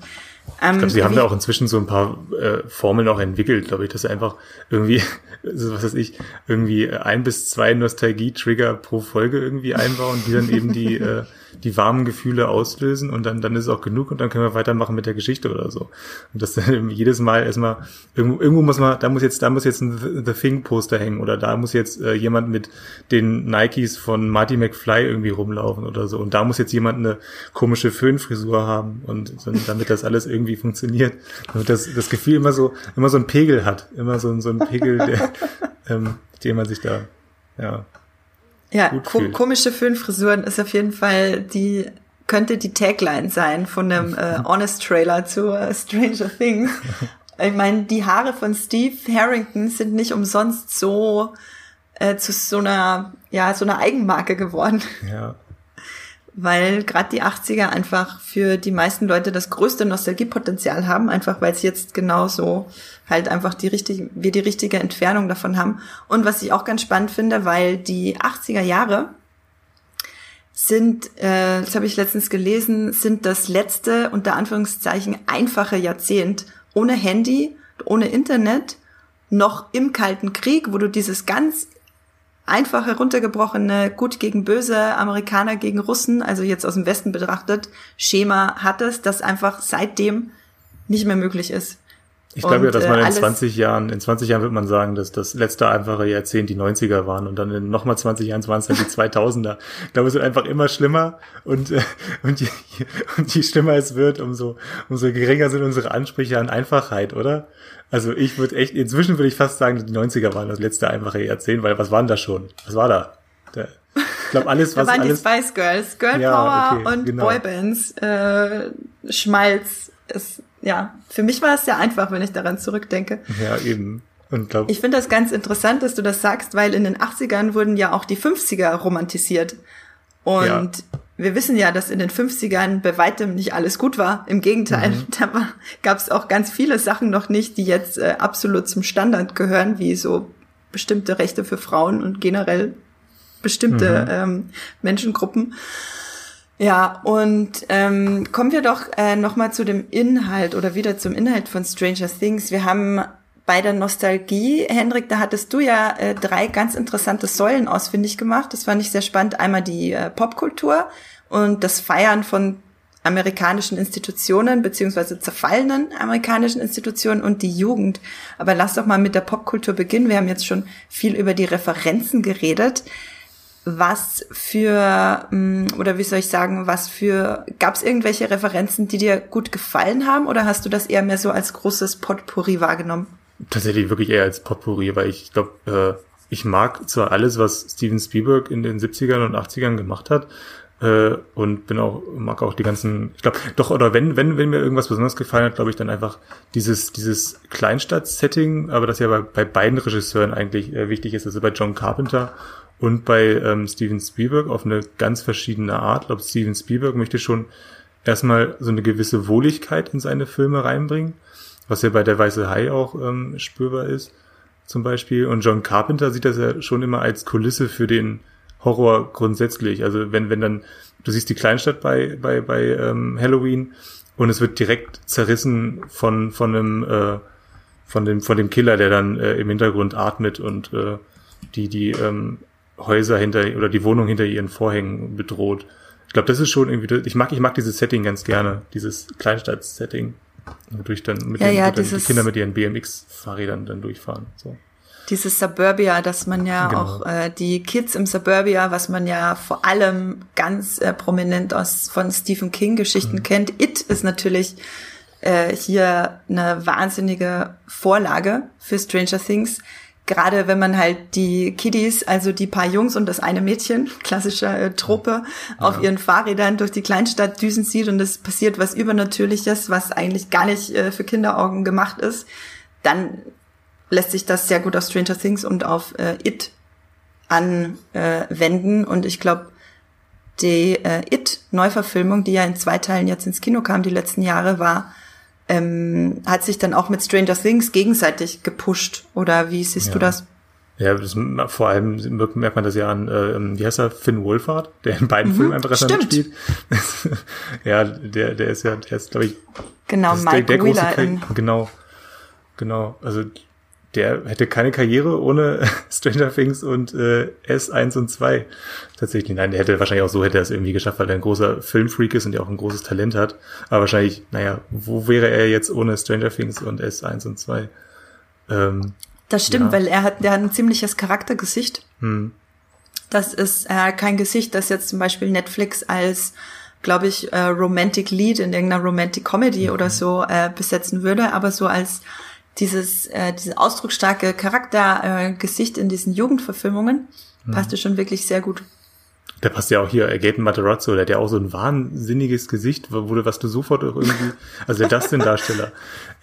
Ähm, ich glaube, sie haben da auch inzwischen so ein paar äh, Formeln auch entwickelt, glaube ich, dass sie einfach irgendwie, was weiß ich, irgendwie ein bis zwei Nostalgie-Trigger pro Folge irgendwie einbauen, die dann eben die äh, die warmen Gefühle auslösen und dann, dann ist es auch genug und dann können wir weitermachen mit der Geschichte oder so. Und das dann jedes Mal erstmal, irgendwo, irgendwo muss man, da muss jetzt, da muss jetzt ein The Thing Poster hängen oder da muss jetzt äh, jemand mit den Nikes von Marty McFly irgendwie rumlaufen oder so. Und da muss jetzt jemand eine komische Föhnfrisur haben und damit das alles irgendwie funktioniert. Damit das, das Gefühl immer so, immer so ein Pegel hat. Immer so, so ein Pegel, der, ähm, den man sich da, ja, ja, ko komische Föhnfrisuren ist auf jeden Fall die könnte die Tagline sein von dem äh, Honest Trailer zu äh, Stranger Things. Ich meine, die Haare von Steve Harrington sind nicht umsonst so äh, zu so einer ja so einer Eigenmarke geworden. Ja. Weil gerade die 80er einfach für die meisten Leute das größte Nostalgiepotenzial haben, einfach weil es jetzt genauso halt einfach die richtige, wir die richtige Entfernung davon haben. Und was ich auch ganz spannend finde, weil die 80er Jahre sind, äh, das habe ich letztens gelesen, sind das letzte, unter Anführungszeichen, einfache Jahrzehnt ohne Handy, ohne Internet, noch im Kalten Krieg, wo du dieses ganz einfach heruntergebrochene Gut gegen Böse, Amerikaner gegen Russen, also jetzt aus dem Westen betrachtet, Schema hattest, das einfach seitdem nicht mehr möglich ist. Ich glaube ja, dass man äh, in 20 Jahren, in 20 Jahren wird man sagen, dass das letzte einfache Jahrzehnt die 90er waren und dann in nochmal 20 Jahren waren es dann die 2000er. Ich glaube, es wird einfach immer schlimmer und, äh, und, je, und je schlimmer es wird, umso, umso geringer sind unsere Ansprüche an Einfachheit, oder? Also ich würde echt, inzwischen würde ich fast sagen, die 90er waren das letzte einfache Jahrzehnt, weil was waren da schon? Was war da? Der, ich glaube, alles, was da waren alles. Die Spice Girls, Girl ja, Power okay, und genau. Boybands, äh, Schmalz ist, ja, für mich war es sehr einfach, wenn ich daran zurückdenke. Ja, eben. Und glaub, ich finde das ganz interessant, dass du das sagst, weil in den 80ern wurden ja auch die 50er romantisiert. Und ja wir wissen ja, dass in den 50ern bei weitem nicht alles gut war. Im Gegenteil, mhm. da gab es auch ganz viele Sachen noch nicht, die jetzt äh, absolut zum Standard gehören, wie so bestimmte Rechte für Frauen und generell bestimmte mhm. ähm, Menschengruppen. Ja, und ähm, kommen wir doch äh, nochmal zu dem Inhalt oder wieder zum Inhalt von Stranger Things. Wir haben bei der Nostalgie, Hendrik, da hattest du ja äh, drei ganz interessante Säulen ausfindig gemacht. Das fand ich sehr spannend. Einmal die äh, Popkultur und das Feiern von amerikanischen Institutionen beziehungsweise zerfallenen amerikanischen Institutionen und die Jugend. Aber lass doch mal mit der Popkultur beginnen. Wir haben jetzt schon viel über die Referenzen geredet. Was für, mm, oder wie soll ich sagen, was für, gab es irgendwelche Referenzen, die dir gut gefallen haben oder hast du das eher mehr so als großes Potpourri wahrgenommen? Tatsächlich wirklich eher als Potpourri, weil ich glaube, äh, ich mag zwar alles, was Steven Spielberg in den 70ern und 80ern gemacht hat, äh, und bin auch, mag auch die ganzen, ich glaube, doch, oder wenn, wenn, wenn mir irgendwas besonders gefallen hat, glaube ich, dann einfach dieses, dieses Kleinstadt-Setting, aber das ja bei, bei beiden Regisseuren eigentlich äh, wichtig ist, also bei John Carpenter und bei ähm, Steven Spielberg auf eine ganz verschiedene Art. Ich glaube, Steven Spielberg möchte schon erstmal so eine gewisse Wohligkeit in seine Filme reinbringen was ja bei der Weiße Hai auch ähm, spürbar ist, zum Beispiel. Und John Carpenter sieht das ja schon immer als Kulisse für den Horror grundsätzlich. Also wenn, wenn dann, du siehst die Kleinstadt bei, bei, bei ähm, Halloween und es wird direkt zerrissen von, von einem, äh, von dem, von dem Killer, der dann äh, im Hintergrund atmet und äh, die, die ähm, Häuser hinter oder die Wohnung hinter ihren Vorhängen bedroht. Ich glaube, das ist schon irgendwie, ich mag, ich mag dieses Setting ganz gerne, dieses Kleinstadt-Setting durch dann mit ja, den, ja, die Kinder mit ihren BMX-Fahrrädern dann durchfahren. So. Dieses Suburbia, dass man ja genau. auch äh, die Kids im Suburbia, was man ja vor allem ganz äh, prominent aus von Stephen King Geschichten mhm. kennt. It ist natürlich äh, hier eine wahnsinnige Vorlage für Stranger Things gerade wenn man halt die Kiddies, also die paar Jungs und das eine Mädchen, klassische äh, Truppe, ja. auf ihren Fahrrädern durch die Kleinstadt düsen sieht und es passiert was Übernatürliches, was eigentlich gar nicht äh, für Kinderaugen gemacht ist, dann lässt sich das sehr gut auf Stranger Things und auf äh, It anwenden. Äh, und ich glaube, die äh, It-Neuverfilmung, die ja in zwei Teilen jetzt ins Kino kam die letzten Jahre, war ähm, hat sich dann auch mit Stranger Things gegenseitig gepusht. Oder wie siehst ja. du das? Ja, das, vor allem merkt man das ja an, äh, wie heißt er, Finn Wolfhard, der in beiden mhm, Filmen einfach mitspielt. ja, der, der ist ja, der ist, glaube ich, genau, Mike der, der Wheeler große, genau, genau, also der hätte keine Karriere ohne Stranger Things und äh, S1 und 2. Tatsächlich, nein, der hätte wahrscheinlich auch so hätte er es irgendwie geschafft, weil er ein großer Filmfreak ist und ja auch ein großes Talent hat. Aber wahrscheinlich, naja, wo wäre er jetzt ohne Stranger Things und S1 und 2? Ähm, das stimmt, ja. weil er hat, der hat ein ziemliches Charaktergesicht. Hm. Das ist äh, kein Gesicht, das jetzt zum Beispiel Netflix als glaube ich, äh, Romantic Lead in irgendeiner Romantic Comedy mhm. oder so äh, besetzen würde, aber so als dieses, äh, dieses ausdrucksstarke Charaktergesicht äh, in diesen Jugendverfilmungen mhm. passte schon wirklich sehr gut. Der passt ja auch hier, Gaten Materazzo, der hat ja auch so ein wahnsinniges Gesicht, wo du, was du sofort auch irgendwie, also der Dustin-Darsteller,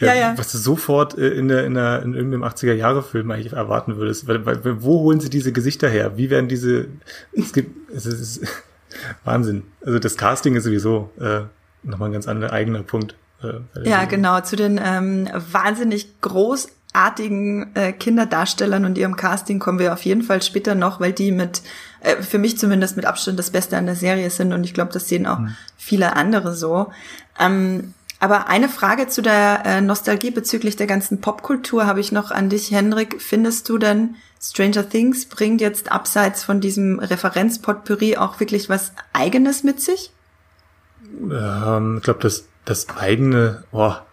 ja, ja. was du sofort äh, in der, in der, in irgendeinem 80er-Jahre-Film eigentlich erwarten würdest. Weil, weil, wo holen sie diese Gesichter her? Wie werden diese, es gibt, es ist, Wahnsinn. Also das Casting ist sowieso äh, nochmal ein ganz anderer eigener Punkt. Äh, ja, genau. Zu den ähm, wahnsinnig großartigen äh, Kinderdarstellern und ihrem Casting kommen wir auf jeden Fall später noch, weil die mit, äh, für mich zumindest mit Abstand das Beste an der Serie sind und ich glaube, das sehen auch mhm. viele andere so. Ähm, aber eine Frage zu der äh, Nostalgie bezüglich der ganzen Popkultur habe ich noch an dich, Henrik. Findest du denn, Stranger Things bringt jetzt abseits von diesem Referenzpotpourri auch wirklich was Eigenes mit sich? Ähm, ich glaube, das, das eigene, boah,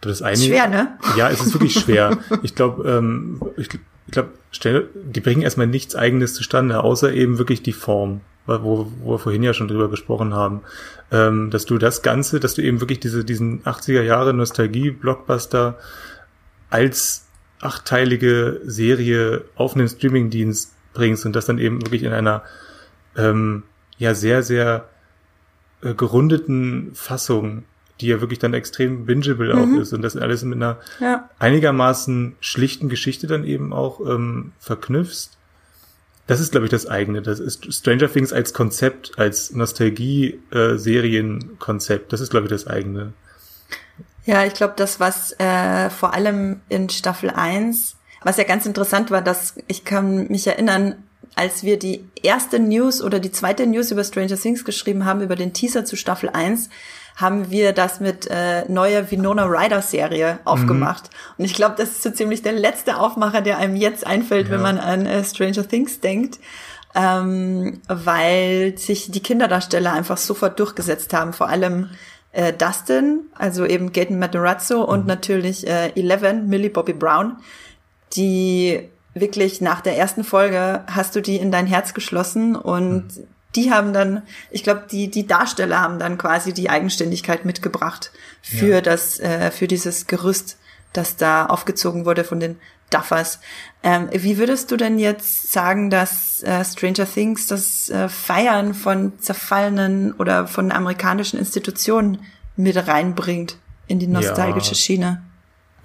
das eine. Schwer, ne? Ja, es ist wirklich schwer. ich glaube, ähm, ich, ich glaube, die bringen erstmal nichts Eigenes zustande, außer eben wirklich die Form wo, wo wir vorhin ja schon drüber gesprochen haben, ähm, dass du das Ganze, dass du eben wirklich diese, diesen 80er Jahre Nostalgie-Blockbuster als achtteilige Serie auf einen Streamingdienst bringst und das dann eben wirklich in einer ähm, ja sehr, sehr äh, gerundeten Fassung, die ja wirklich dann extrem bingeable mhm. auch ist und das alles mit einer ja. einigermaßen schlichten Geschichte dann eben auch ähm, verknüpfst das ist, glaube ich, das eigene. Das ist Stranger Things als Konzept, als Nostalgie-Serienkonzept. das ist, glaube ich, das eigene. Ja, ich glaube, das, was äh, vor allem in Staffel 1, was ja ganz interessant war, dass ich kann mich erinnern, als wir die erste News oder die zweite News über Stranger Things geschrieben haben, über den Teaser zu Staffel 1, haben wir das mit äh, neuer Winona Ryder Serie aufgemacht. Mhm. Und ich glaube, das ist so ziemlich der letzte Aufmacher, der einem jetzt einfällt, ja. wenn man an äh, Stranger Things denkt. Ähm, weil sich die Kinderdarsteller einfach sofort durchgesetzt haben, vor allem äh, Dustin, also eben Gaten Matarazzo mhm. und natürlich äh, Eleven, Millie Bobby Brown, die wirklich nach der ersten Folge hast du die in dein Herz geschlossen und mhm die haben dann, ich glaube, die, die Darsteller haben dann quasi die Eigenständigkeit mitgebracht für ja. das, äh, für dieses Gerüst, das da aufgezogen wurde von den Duffers. Ähm, wie würdest du denn jetzt sagen, dass äh, Stranger Things das äh, Feiern von zerfallenen oder von amerikanischen Institutionen mit reinbringt in die nostalgische ja. Schiene?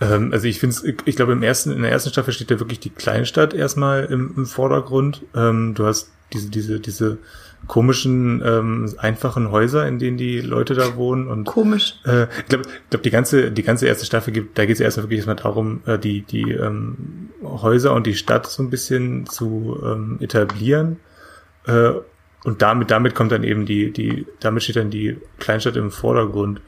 Ähm, also ich finde ich, ich glaube im ersten, in der ersten Staffel steht ja wirklich die Kleinstadt erstmal im, im Vordergrund. Ähm, du hast diese, diese, diese komischen, ähm, einfachen Häuser, in denen die Leute da wohnen. Und, Komisch. Äh, ich glaube, glaub, die ganze, die ganze erste Staffel gibt, da geht es erstmal wirklich erstmal darum, äh, die, die ähm, Häuser und die Stadt so ein bisschen zu ähm, etablieren. Äh, und damit, damit kommt dann eben die, die, damit steht dann die Kleinstadt im Vordergrund.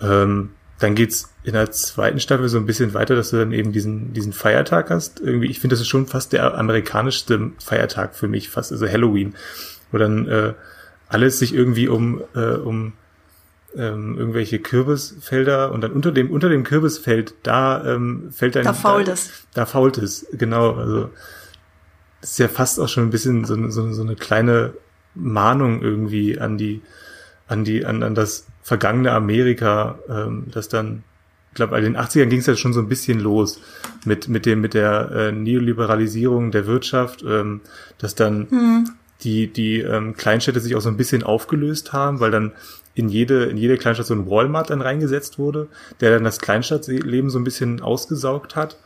Ähm, dann geht's in der zweiten Staffel so ein bisschen weiter, dass du dann eben diesen, diesen Feiertag hast. Irgendwie, ich finde, das ist schon fast der amerikanischste Feiertag für mich, fast, also Halloween wo dann äh, alles sich irgendwie um, äh, um ähm, irgendwelche Kürbisfelder und dann unter dem unter dem Kürbisfeld da ähm, fällt dann da fault da, es. da fault es genau. Also das ist ja fast auch schon ein bisschen so, so, so eine kleine Mahnung irgendwie an die an die an, an das vergangene Amerika ähm, das dann ich glaube, in den 80ern ging es ja schon so ein bisschen los mit, mit dem, mit der äh, Neoliberalisierung der Wirtschaft, ähm, dass dann hm die, die ähm, Kleinstädte sich auch so ein bisschen aufgelöst haben, weil dann in jede, in jede Kleinstadt so ein Walmart dann reingesetzt wurde, der dann das Kleinstadtleben so ein bisschen ausgesaugt hat.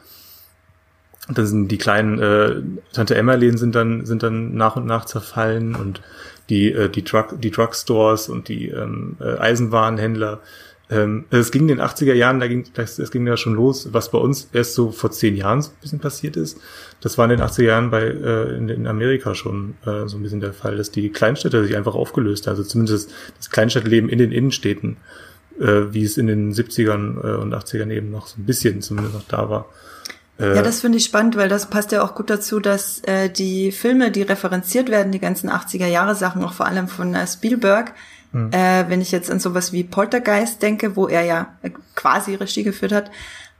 Und dann sind die kleinen äh, Tante Emma-Läden sind dann, sind dann nach und nach zerfallen und die, äh, die, Drug, die Drugstores und die ähm, äh, Eisenwarenhändler ähm, es ging in den 80er Jahren, da ging, das, das ging ja schon los, was bei uns erst so vor zehn Jahren so ein bisschen passiert ist. Das war in den 80er Jahren bei äh, in, in Amerika schon äh, so ein bisschen der Fall, dass die Kleinstädte sich einfach aufgelöst haben. Also zumindest das Kleinstadtleben in den Innenstädten, äh, wie es in den 70ern äh, und 80ern eben noch so ein bisschen zumindest noch da war. Äh, ja, das finde ich spannend, weil das passt ja auch gut dazu, dass äh, die Filme, die referenziert werden, die ganzen 80er Jahre Sachen, auch vor allem von äh, Spielberg, Mhm. Äh, wenn ich jetzt an sowas wie Poltergeist denke, wo er ja quasi Regie geführt hat,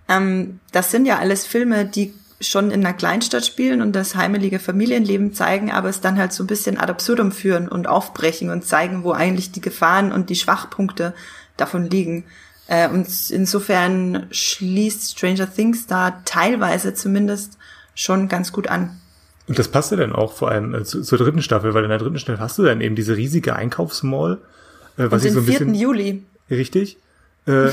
ähm, das sind ja alles Filme, die schon in einer Kleinstadt spielen und das heimelige Familienleben zeigen, aber es dann halt so ein bisschen ad absurdum führen und aufbrechen und zeigen, wo eigentlich die Gefahren und die Schwachpunkte davon liegen. Äh, und insofern schließt Stranger Things da teilweise zumindest schon ganz gut an. Und das passte dann auch vor allem äh, zu, zur dritten Staffel, weil in der dritten Staffel hast du dann eben diese riesige Einkaufsmall, äh, was und ich so ein 4. bisschen. Juli. Richtig. Äh,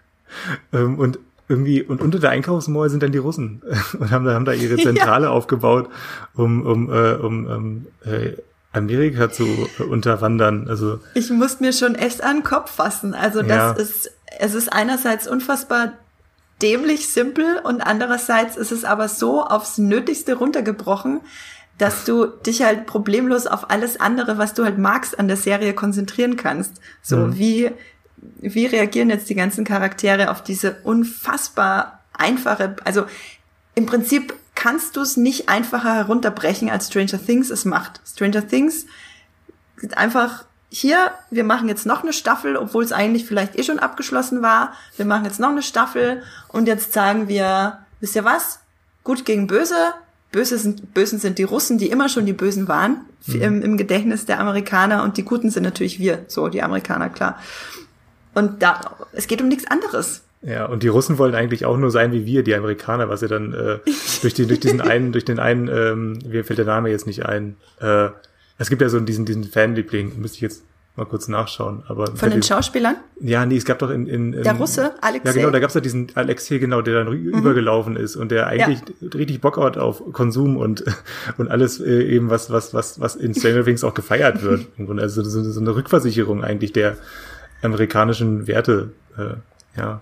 ähm, und irgendwie, und unter der Einkaufsmall sind dann die Russen und haben da, haben da ihre Zentrale ja. aufgebaut, um, um, äh, um, um äh, Amerika zu unterwandern. Also ich muss mir schon echt an den Kopf fassen. Also das ja. ist, es ist einerseits unfassbar dämlich simpel und andererseits ist es aber so aufs Nötigste runtergebrochen, dass du dich halt problemlos auf alles andere, was du halt magst an der Serie konzentrieren kannst. So mhm. wie, wie reagieren jetzt die ganzen Charaktere auf diese unfassbar einfache, also im Prinzip kannst du es nicht einfacher herunterbrechen, als Stranger Things es macht. Stranger Things ist einfach hier, wir machen jetzt noch eine Staffel, obwohl es eigentlich vielleicht eh schon abgeschlossen war. Wir machen jetzt noch eine Staffel und jetzt sagen wir, wisst ihr was? Gut gegen böse. Böse sind, Bösen sind die Russen, die immer schon die Bösen waren mhm. im, im Gedächtnis der Amerikaner und die Guten sind natürlich wir, so die Amerikaner, klar. Und da, es geht um nichts anderes. Ja, und die Russen wollen eigentlich auch nur sein wie wir, die Amerikaner, was sie dann äh, durch, die, durch diesen einen, durch den einen, ähm, mir fällt der Name jetzt nicht ein. Äh, es gibt ja so diesen, diesen Fanliebling, müsste ich jetzt mal kurz nachschauen. Aber Von den Schauspielern? Ja, nee, es gab doch in, in, in der Russe, Alexei. Ja, genau, da gab es ja diesen Alexei, genau, der dann mhm. übergelaufen ist und der eigentlich ja. richtig Bock hat auf Konsum und und alles äh, eben was was was was in Stranger Things auch gefeiert wird. also so, so eine Rückversicherung eigentlich der amerikanischen Werte. Äh, ja.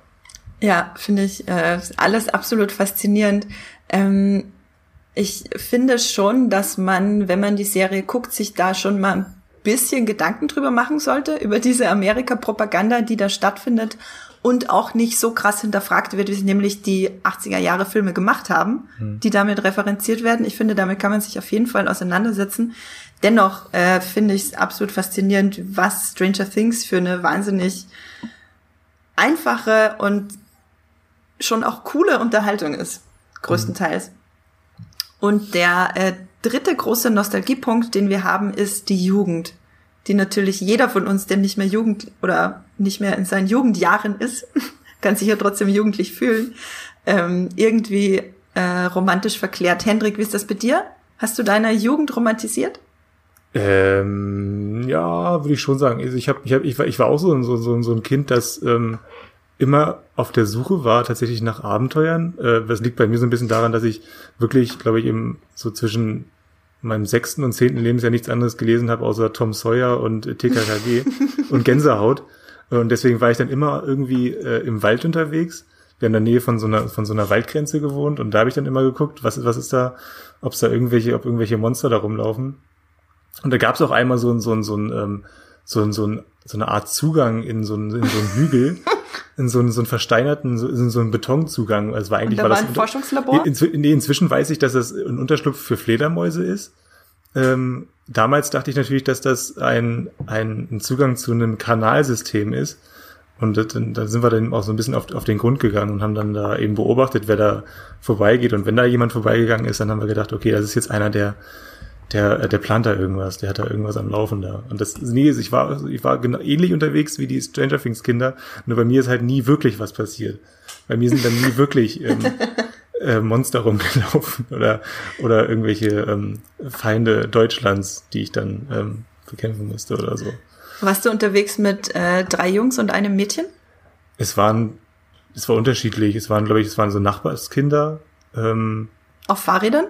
Ja, finde ich äh, alles absolut faszinierend. Ähm, ich finde schon, dass man, wenn man die Serie guckt, sich da schon mal ein bisschen Gedanken drüber machen sollte, über diese Amerika-Propaganda, die da stattfindet und auch nicht so krass hinterfragt wird, wie sie nämlich die 80er Jahre Filme gemacht haben, hm. die damit referenziert werden. Ich finde, damit kann man sich auf jeden Fall auseinandersetzen. Dennoch äh, finde ich es absolut faszinierend, was Stranger Things für eine wahnsinnig einfache und schon auch coole Unterhaltung ist, größtenteils. Und der äh, dritte große Nostalgiepunkt, den wir haben, ist die Jugend, die natürlich jeder von uns, der nicht mehr Jugend oder nicht mehr in seinen Jugendjahren ist, kann sich ja trotzdem jugendlich fühlen, ähm, irgendwie äh, romantisch verklärt. Hendrik, wie ist das bei dir? Hast du deine Jugend romantisiert? Ähm, ja, würde ich schon sagen. Also ich, hab, ich, hab, ich, war, ich war auch so, so, so, so ein Kind, das ähm, immer auf der Suche war tatsächlich nach Abenteuern. Äh, das liegt bei mir so ein bisschen daran, dass ich wirklich, glaube ich, eben so zwischen meinem sechsten und zehnten Lebensjahr nichts anderes gelesen habe, außer Tom Sawyer und TKKG und Gänsehaut. Und deswegen war ich dann immer irgendwie äh, im Wald unterwegs. Wir haben in der Nähe von so einer, von so einer Waldgrenze gewohnt und da habe ich dann immer geguckt, was, was ist da, ob es da irgendwelche, ob irgendwelche Monster da rumlaufen. Und da gab es auch einmal so ein, so ein, so ein, ähm, so ein, so ein, so eine Art Zugang in so ein, in so ein Hügel. in so einen, so einen versteinerten, so, in so einen Betonzugang. Also war eigentlich da war, war das ein Forschungslabor? In, nee, inzwischen weiß ich, dass das ein Unterschlupf für Fledermäuse ist. Ähm, damals dachte ich natürlich, dass das ein, ein, ein Zugang zu einem Kanalsystem ist. Und da sind wir dann auch so ein bisschen auf, auf den Grund gegangen und haben dann da eben beobachtet, wer da vorbeigeht. Und wenn da jemand vorbeigegangen ist, dann haben wir gedacht, okay, das ist jetzt einer, der der, der plant da irgendwas, der hat da irgendwas am Laufen da. Und das, nee, ich war, ich war genau ähnlich unterwegs wie die Stranger Things Kinder, nur bei mir ist halt nie wirklich was passiert. Bei mir sind dann nie wirklich ähm, äh, Monster rumgelaufen oder, oder irgendwelche ähm, Feinde Deutschlands, die ich dann ähm, bekämpfen musste oder so. Warst du unterwegs mit äh, drei Jungs und einem Mädchen? Es waren, es war unterschiedlich. Es waren, glaube ich, es waren so Nachbarskinder. Ähm, Auf Fahrrädern?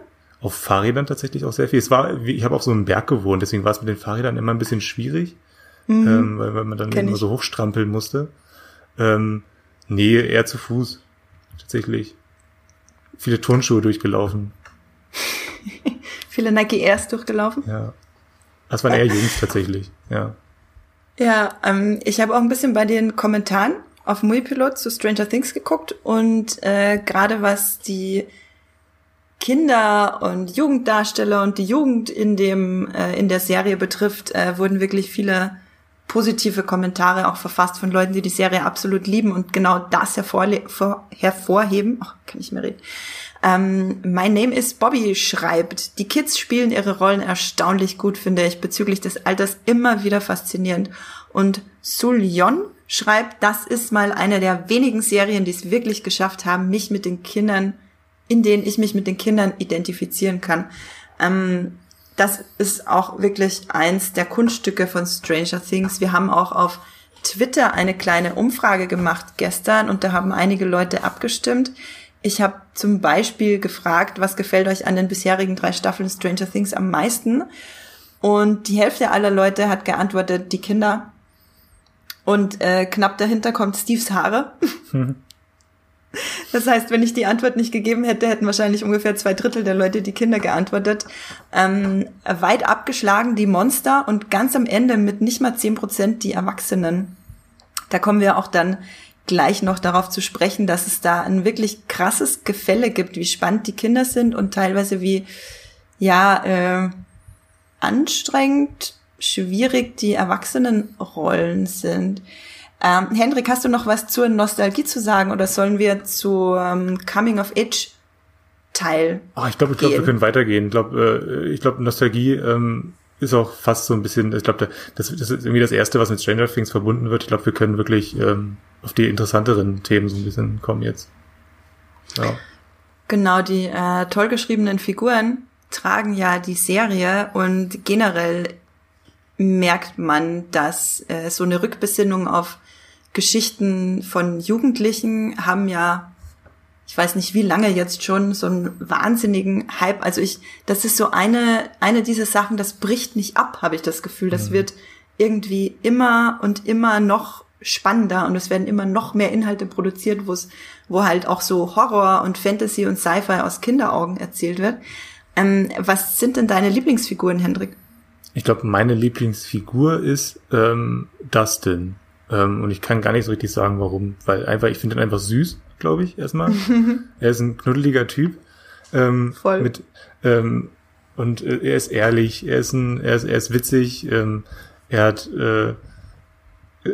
Auf Fahrrädern tatsächlich auch sehr viel. Es war, ich habe auf so einem Berg gewohnt, deswegen war es mit den Fahrrädern immer ein bisschen schwierig, mhm. ähm, weil, weil man dann Kenn immer ich. so hochstrampeln musste. Ähm, nee, eher zu Fuß. Tatsächlich. Viele Turnschuhe durchgelaufen. Viele Nike Airs durchgelaufen? Ja. Das waren eher Jungs tatsächlich, ja. Ja, ähm, ich habe auch ein bisschen bei den Kommentaren auf Muipilot zu Stranger Things geguckt und äh, gerade was die Kinder und Jugenddarsteller und die Jugend in dem äh, in der Serie betrifft, äh, wurden wirklich viele positive Kommentare auch verfasst von Leuten, die die Serie absolut lieben und genau das hervorheben. Ach, kann ich mehr reden. Ähm, My Name is Bobby schreibt, die Kids spielen ihre Rollen erstaunlich gut, finde ich, bezüglich des Alters immer wieder faszinierend. Und Sul Yon schreibt, das ist mal eine der wenigen Serien, die es wirklich geschafft haben, mich mit den Kindern in denen ich mich mit den Kindern identifizieren kann. Ähm, das ist auch wirklich eins der Kunststücke von Stranger Things. Wir haben auch auf Twitter eine kleine Umfrage gemacht gestern und da haben einige Leute abgestimmt. Ich habe zum Beispiel gefragt, was gefällt euch an den bisherigen drei Staffeln Stranger Things am meisten? Und die Hälfte aller Leute hat geantwortet, die Kinder. Und äh, knapp dahinter kommt Steves Haare. Das heißt, wenn ich die Antwort nicht gegeben hätte, hätten wahrscheinlich ungefähr zwei Drittel der Leute die Kinder geantwortet. Ähm, weit abgeschlagen die Monster und ganz am Ende mit nicht mal zehn Prozent die Erwachsenen. Da kommen wir auch dann gleich noch darauf zu sprechen, dass es da ein wirklich krasses Gefälle gibt, wie spannend die Kinder sind und teilweise wie, ja, äh, anstrengend, schwierig die Erwachsenenrollen sind. Ähm, Hendrik, hast du noch was zur Nostalgie zu sagen oder sollen wir zu ähm, Coming of Age Teil? Oh, ich glaube, ich glaube, wir können weitergehen. Ich glaube, äh, ich glaube, Nostalgie ähm, ist auch fast so ein bisschen, ich glaube, das, das ist irgendwie das Erste, was mit Stranger Things verbunden wird. Ich glaube, wir können wirklich ähm, auf die interessanteren Themen so ein bisschen kommen jetzt. Ja. Genau, die äh, toll geschriebenen Figuren tragen ja die Serie und generell merkt man, dass äh, so eine Rückbesinnung auf Geschichten von Jugendlichen haben ja, ich weiß nicht wie lange jetzt schon, so einen wahnsinnigen Hype. Also ich, das ist so eine, eine dieser Sachen, das bricht nicht ab, habe ich das Gefühl. Das mhm. wird irgendwie immer und immer noch spannender und es werden immer noch mehr Inhalte produziert, wo es, wo halt auch so Horror und Fantasy und Sci-Fi aus Kinderaugen erzählt wird. Ähm, was sind denn deine Lieblingsfiguren, Hendrik? Ich glaube, meine Lieblingsfigur ist ähm, Dustin. Ähm, und ich kann gar nicht so richtig sagen, warum. Weil einfach, ich finde ihn einfach süß, glaube ich, erstmal. er ist ein knuddeliger Typ. Ähm, Voll. Mit, ähm, und äh, er ist ehrlich, er ist, ein, er ist, er ist witzig, ähm, er hat äh,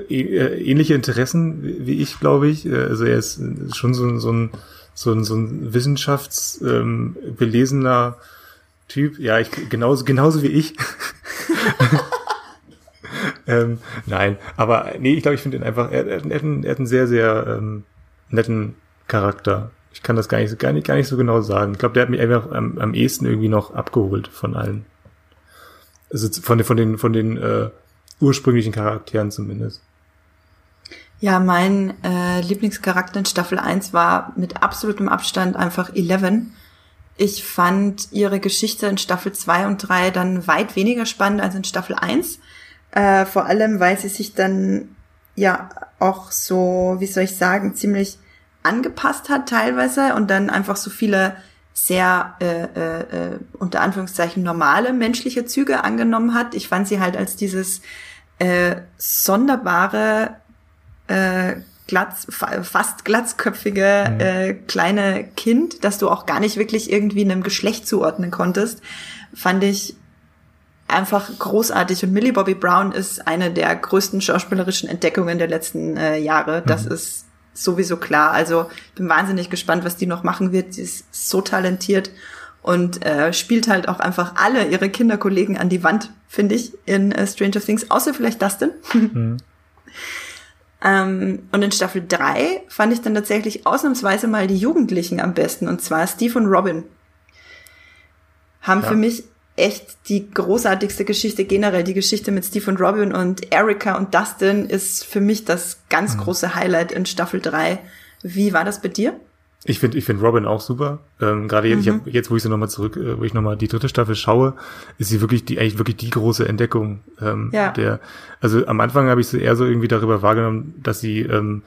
äh, ähnliche Interessen wie ich, glaube ich. Äh, also er ist schon so, so ein so ein, so ein wissenschaftsbelesener ähm, Typ. Ja, ich genauso genauso wie ich. ähm, nein, aber nee, ich glaube, ich finde ihn einfach. Er, er, er, hat einen, er hat einen sehr sehr ähm, netten Charakter. Ich kann das gar nicht, gar nicht, gar nicht so genau sagen. Ich glaube, der hat mich einfach am, am ehesten irgendwie noch abgeholt von allen. Also von den, von den, von den äh, ursprünglichen Charakteren zumindest. Ja, mein äh, Lieblingscharakter in Staffel 1 war mit absolutem Abstand einfach Eleven. Ich fand ihre Geschichte in Staffel 2 und 3 dann weit weniger spannend als in Staffel 1. Äh, vor allem, weil sie sich dann ja auch so, wie soll ich sagen, ziemlich angepasst hat teilweise und dann einfach so viele sehr äh, äh, äh unter Anführungszeichen normale menschliche Züge angenommen hat. Ich fand sie halt als dieses äh, sonderbare äh, glatz, fast glatzköpfige mhm. äh, kleine Kind, das du auch gar nicht wirklich irgendwie einem Geschlecht zuordnen konntest, fand ich einfach großartig. Und Millie Bobby Brown ist eine der größten schauspielerischen Entdeckungen der letzten äh, Jahre. Das mhm. ist sowieso klar. Also bin wahnsinnig gespannt, was die noch machen wird. Sie ist so talentiert und äh, spielt halt auch einfach alle ihre Kinderkollegen an die Wand, finde ich, in äh, Stranger Things, außer vielleicht Dustin. Mhm. Ähm, und in Staffel 3 fand ich dann tatsächlich ausnahmsweise mal die Jugendlichen am besten, und zwar Steve und Robin. Haben ja. für mich echt die großartigste Geschichte generell. Die Geschichte mit Steve und Robin und Erika und Dustin ist für mich das ganz mhm. große Highlight in Staffel 3. Wie war das bei dir? Ich finde ich finde Robin auch super. Ähm, Gerade jetzt, mhm. jetzt, wo ich sie nochmal zurück, äh, wo ich nochmal die dritte Staffel schaue, ist sie wirklich die eigentlich wirklich die große Entdeckung. Ähm, ja. Der, also am Anfang habe ich sie eher so irgendwie darüber wahrgenommen, dass sie ähm,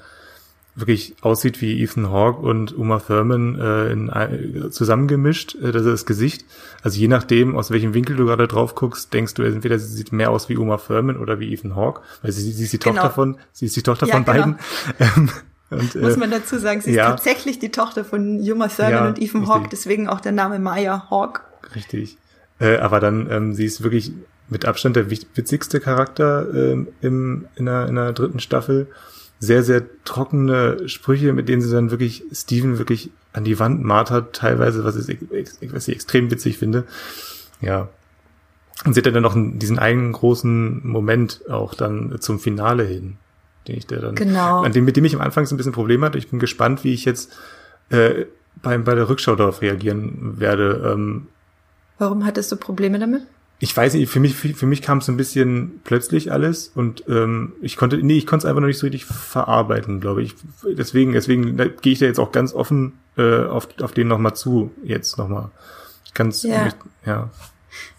wirklich aussieht wie Ethan Hawke und Uma Thurman äh, in, äh, zusammengemischt, äh, das ist das Gesicht. Also je nachdem, aus welchem Winkel du gerade drauf guckst, denkst du entweder sie sieht mehr aus wie Uma Thurman oder wie Ethan Hawke, weil sie, sie ist die genau. Tochter von, sie ist die Tochter ja, von genau. beiden. Ähm, und, Muss äh, man dazu sagen, sie ja. ist tatsächlich die Tochter von Yuma Thurman ja, und Ethan Hawke, deswegen auch der Name Maya Hawke. Richtig. Äh, aber dann, ähm, sie ist wirklich mit Abstand der witzigste Charakter ähm, im, in, der, in der dritten Staffel. Sehr, sehr trockene Sprüche, mit denen sie dann wirklich Steven wirklich an die Wand martert, teilweise, was ich, was ich extrem witzig finde. Ja. Und sie hat dann noch diesen einen großen Moment auch dann zum Finale hin den ich da dann, genau. an dem, mit dem ich am Anfang so ein bisschen Problem hatte. Ich bin gespannt, wie ich jetzt äh, bei, bei der Rückschau darauf reagieren werde. Ähm, Warum hattest du Probleme damit? Ich weiß nicht, für mich, für, für mich kam es so ein bisschen plötzlich alles und ähm, ich konnte, nee, ich konnte es einfach noch nicht so richtig verarbeiten, glaube ich. Deswegen, deswegen gehe ich da jetzt auch ganz offen äh, auf, auf den nochmal zu, jetzt nochmal. Ich kann es, ja. ja.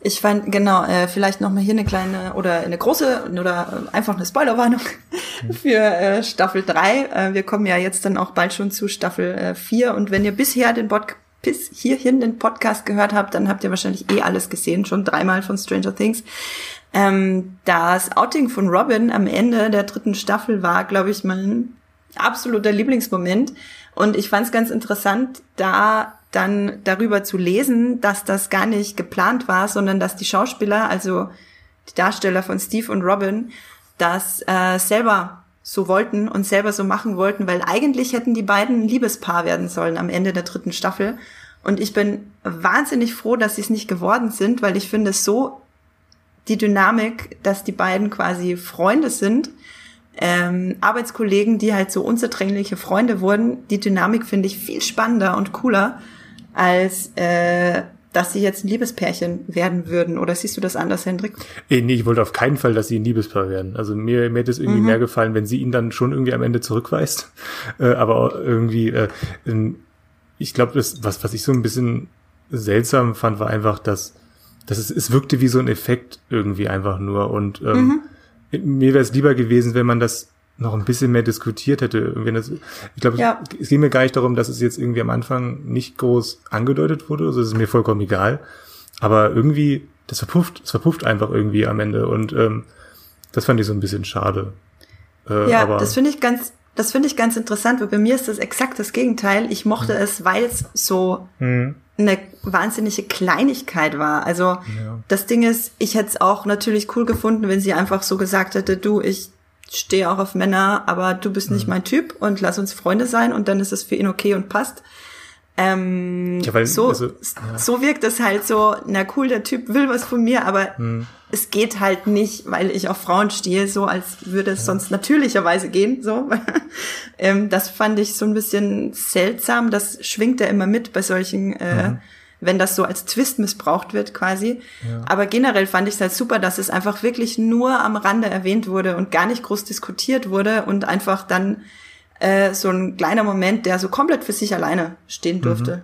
Ich fand, genau, äh, vielleicht nochmal hier eine kleine oder eine große oder einfach eine Spoilerwarnung für äh, Staffel 3. Äh, wir kommen ja jetzt dann auch bald schon zu Staffel äh, 4 und wenn ihr bisher den Pod bis hierhin den Podcast gehört habt, dann habt ihr wahrscheinlich eh alles gesehen, schon dreimal von Stranger Things. Ähm, das Outing von Robin am Ende der dritten Staffel war, glaube ich, mein absoluter Lieblingsmoment. Und ich fand es ganz interessant, da dann darüber zu lesen, dass das gar nicht geplant war, sondern dass die Schauspieler, also die Darsteller von Steve und Robin, das äh, selber so wollten und selber so machen wollten, weil eigentlich hätten die beiden ein Liebespaar werden sollen am Ende der dritten Staffel. Und ich bin wahnsinnig froh, dass sie es nicht geworden sind, weil ich finde es so die Dynamik, dass die beiden quasi Freunde sind, ähm, Arbeitskollegen, die halt so unzerdrängliche Freunde wurden. Die Dynamik finde ich viel spannender und cooler, als äh, dass sie jetzt ein Liebespärchen werden würden. Oder siehst du das anders, Hendrik? Nee, nee, ich wollte auf keinen Fall, dass sie ein Liebespaar werden. Also mir, mir hätte es irgendwie mhm. mehr gefallen, wenn sie ihn dann schon irgendwie am Ende zurückweist. Äh, aber irgendwie, äh, ich glaube, das, was, was ich so ein bisschen seltsam fand, war einfach, dass, dass es, es wirkte wie so ein Effekt irgendwie einfach nur. Und ähm, mhm. mir wäre es lieber gewesen, wenn man das noch ein bisschen mehr diskutiert hätte. Wenn das, ich glaube, ja. es, es ging mir gar nicht darum, dass es jetzt irgendwie am Anfang nicht groß angedeutet wurde. Also es ist mir vollkommen egal. Aber irgendwie, das verpufft, es verpufft einfach irgendwie am Ende. Und ähm, das fand ich so ein bisschen schade. Äh, ja, aber, das finde ich ganz, das finde ich ganz interessant, weil bei mir ist das exakt das Gegenteil. Ich mochte mhm. es, weil es so mhm. eine wahnsinnige Kleinigkeit war. Also ja. das Ding ist, ich hätte es auch natürlich cool gefunden, wenn sie einfach so gesagt hätte, du, ich stehe auch auf Männer, aber du bist nicht mhm. mein Typ und lass uns Freunde sein und dann ist es für ihn okay und passt. Ähm, ja, weil, so, also, ja. so wirkt es halt so, na cool, der Typ will was von mir, aber mhm. es geht halt nicht, weil ich auf Frauen stehe, so als würde es ja. sonst natürlicherweise gehen, so. ähm, das fand ich so ein bisschen seltsam, das schwingt ja immer mit bei solchen äh, mhm wenn das so als Twist missbraucht wird quasi. Ja. Aber generell fand ich es halt super, dass es einfach wirklich nur am Rande erwähnt wurde und gar nicht groß diskutiert wurde und einfach dann äh, so ein kleiner Moment, der so komplett für sich alleine stehen durfte. Mhm.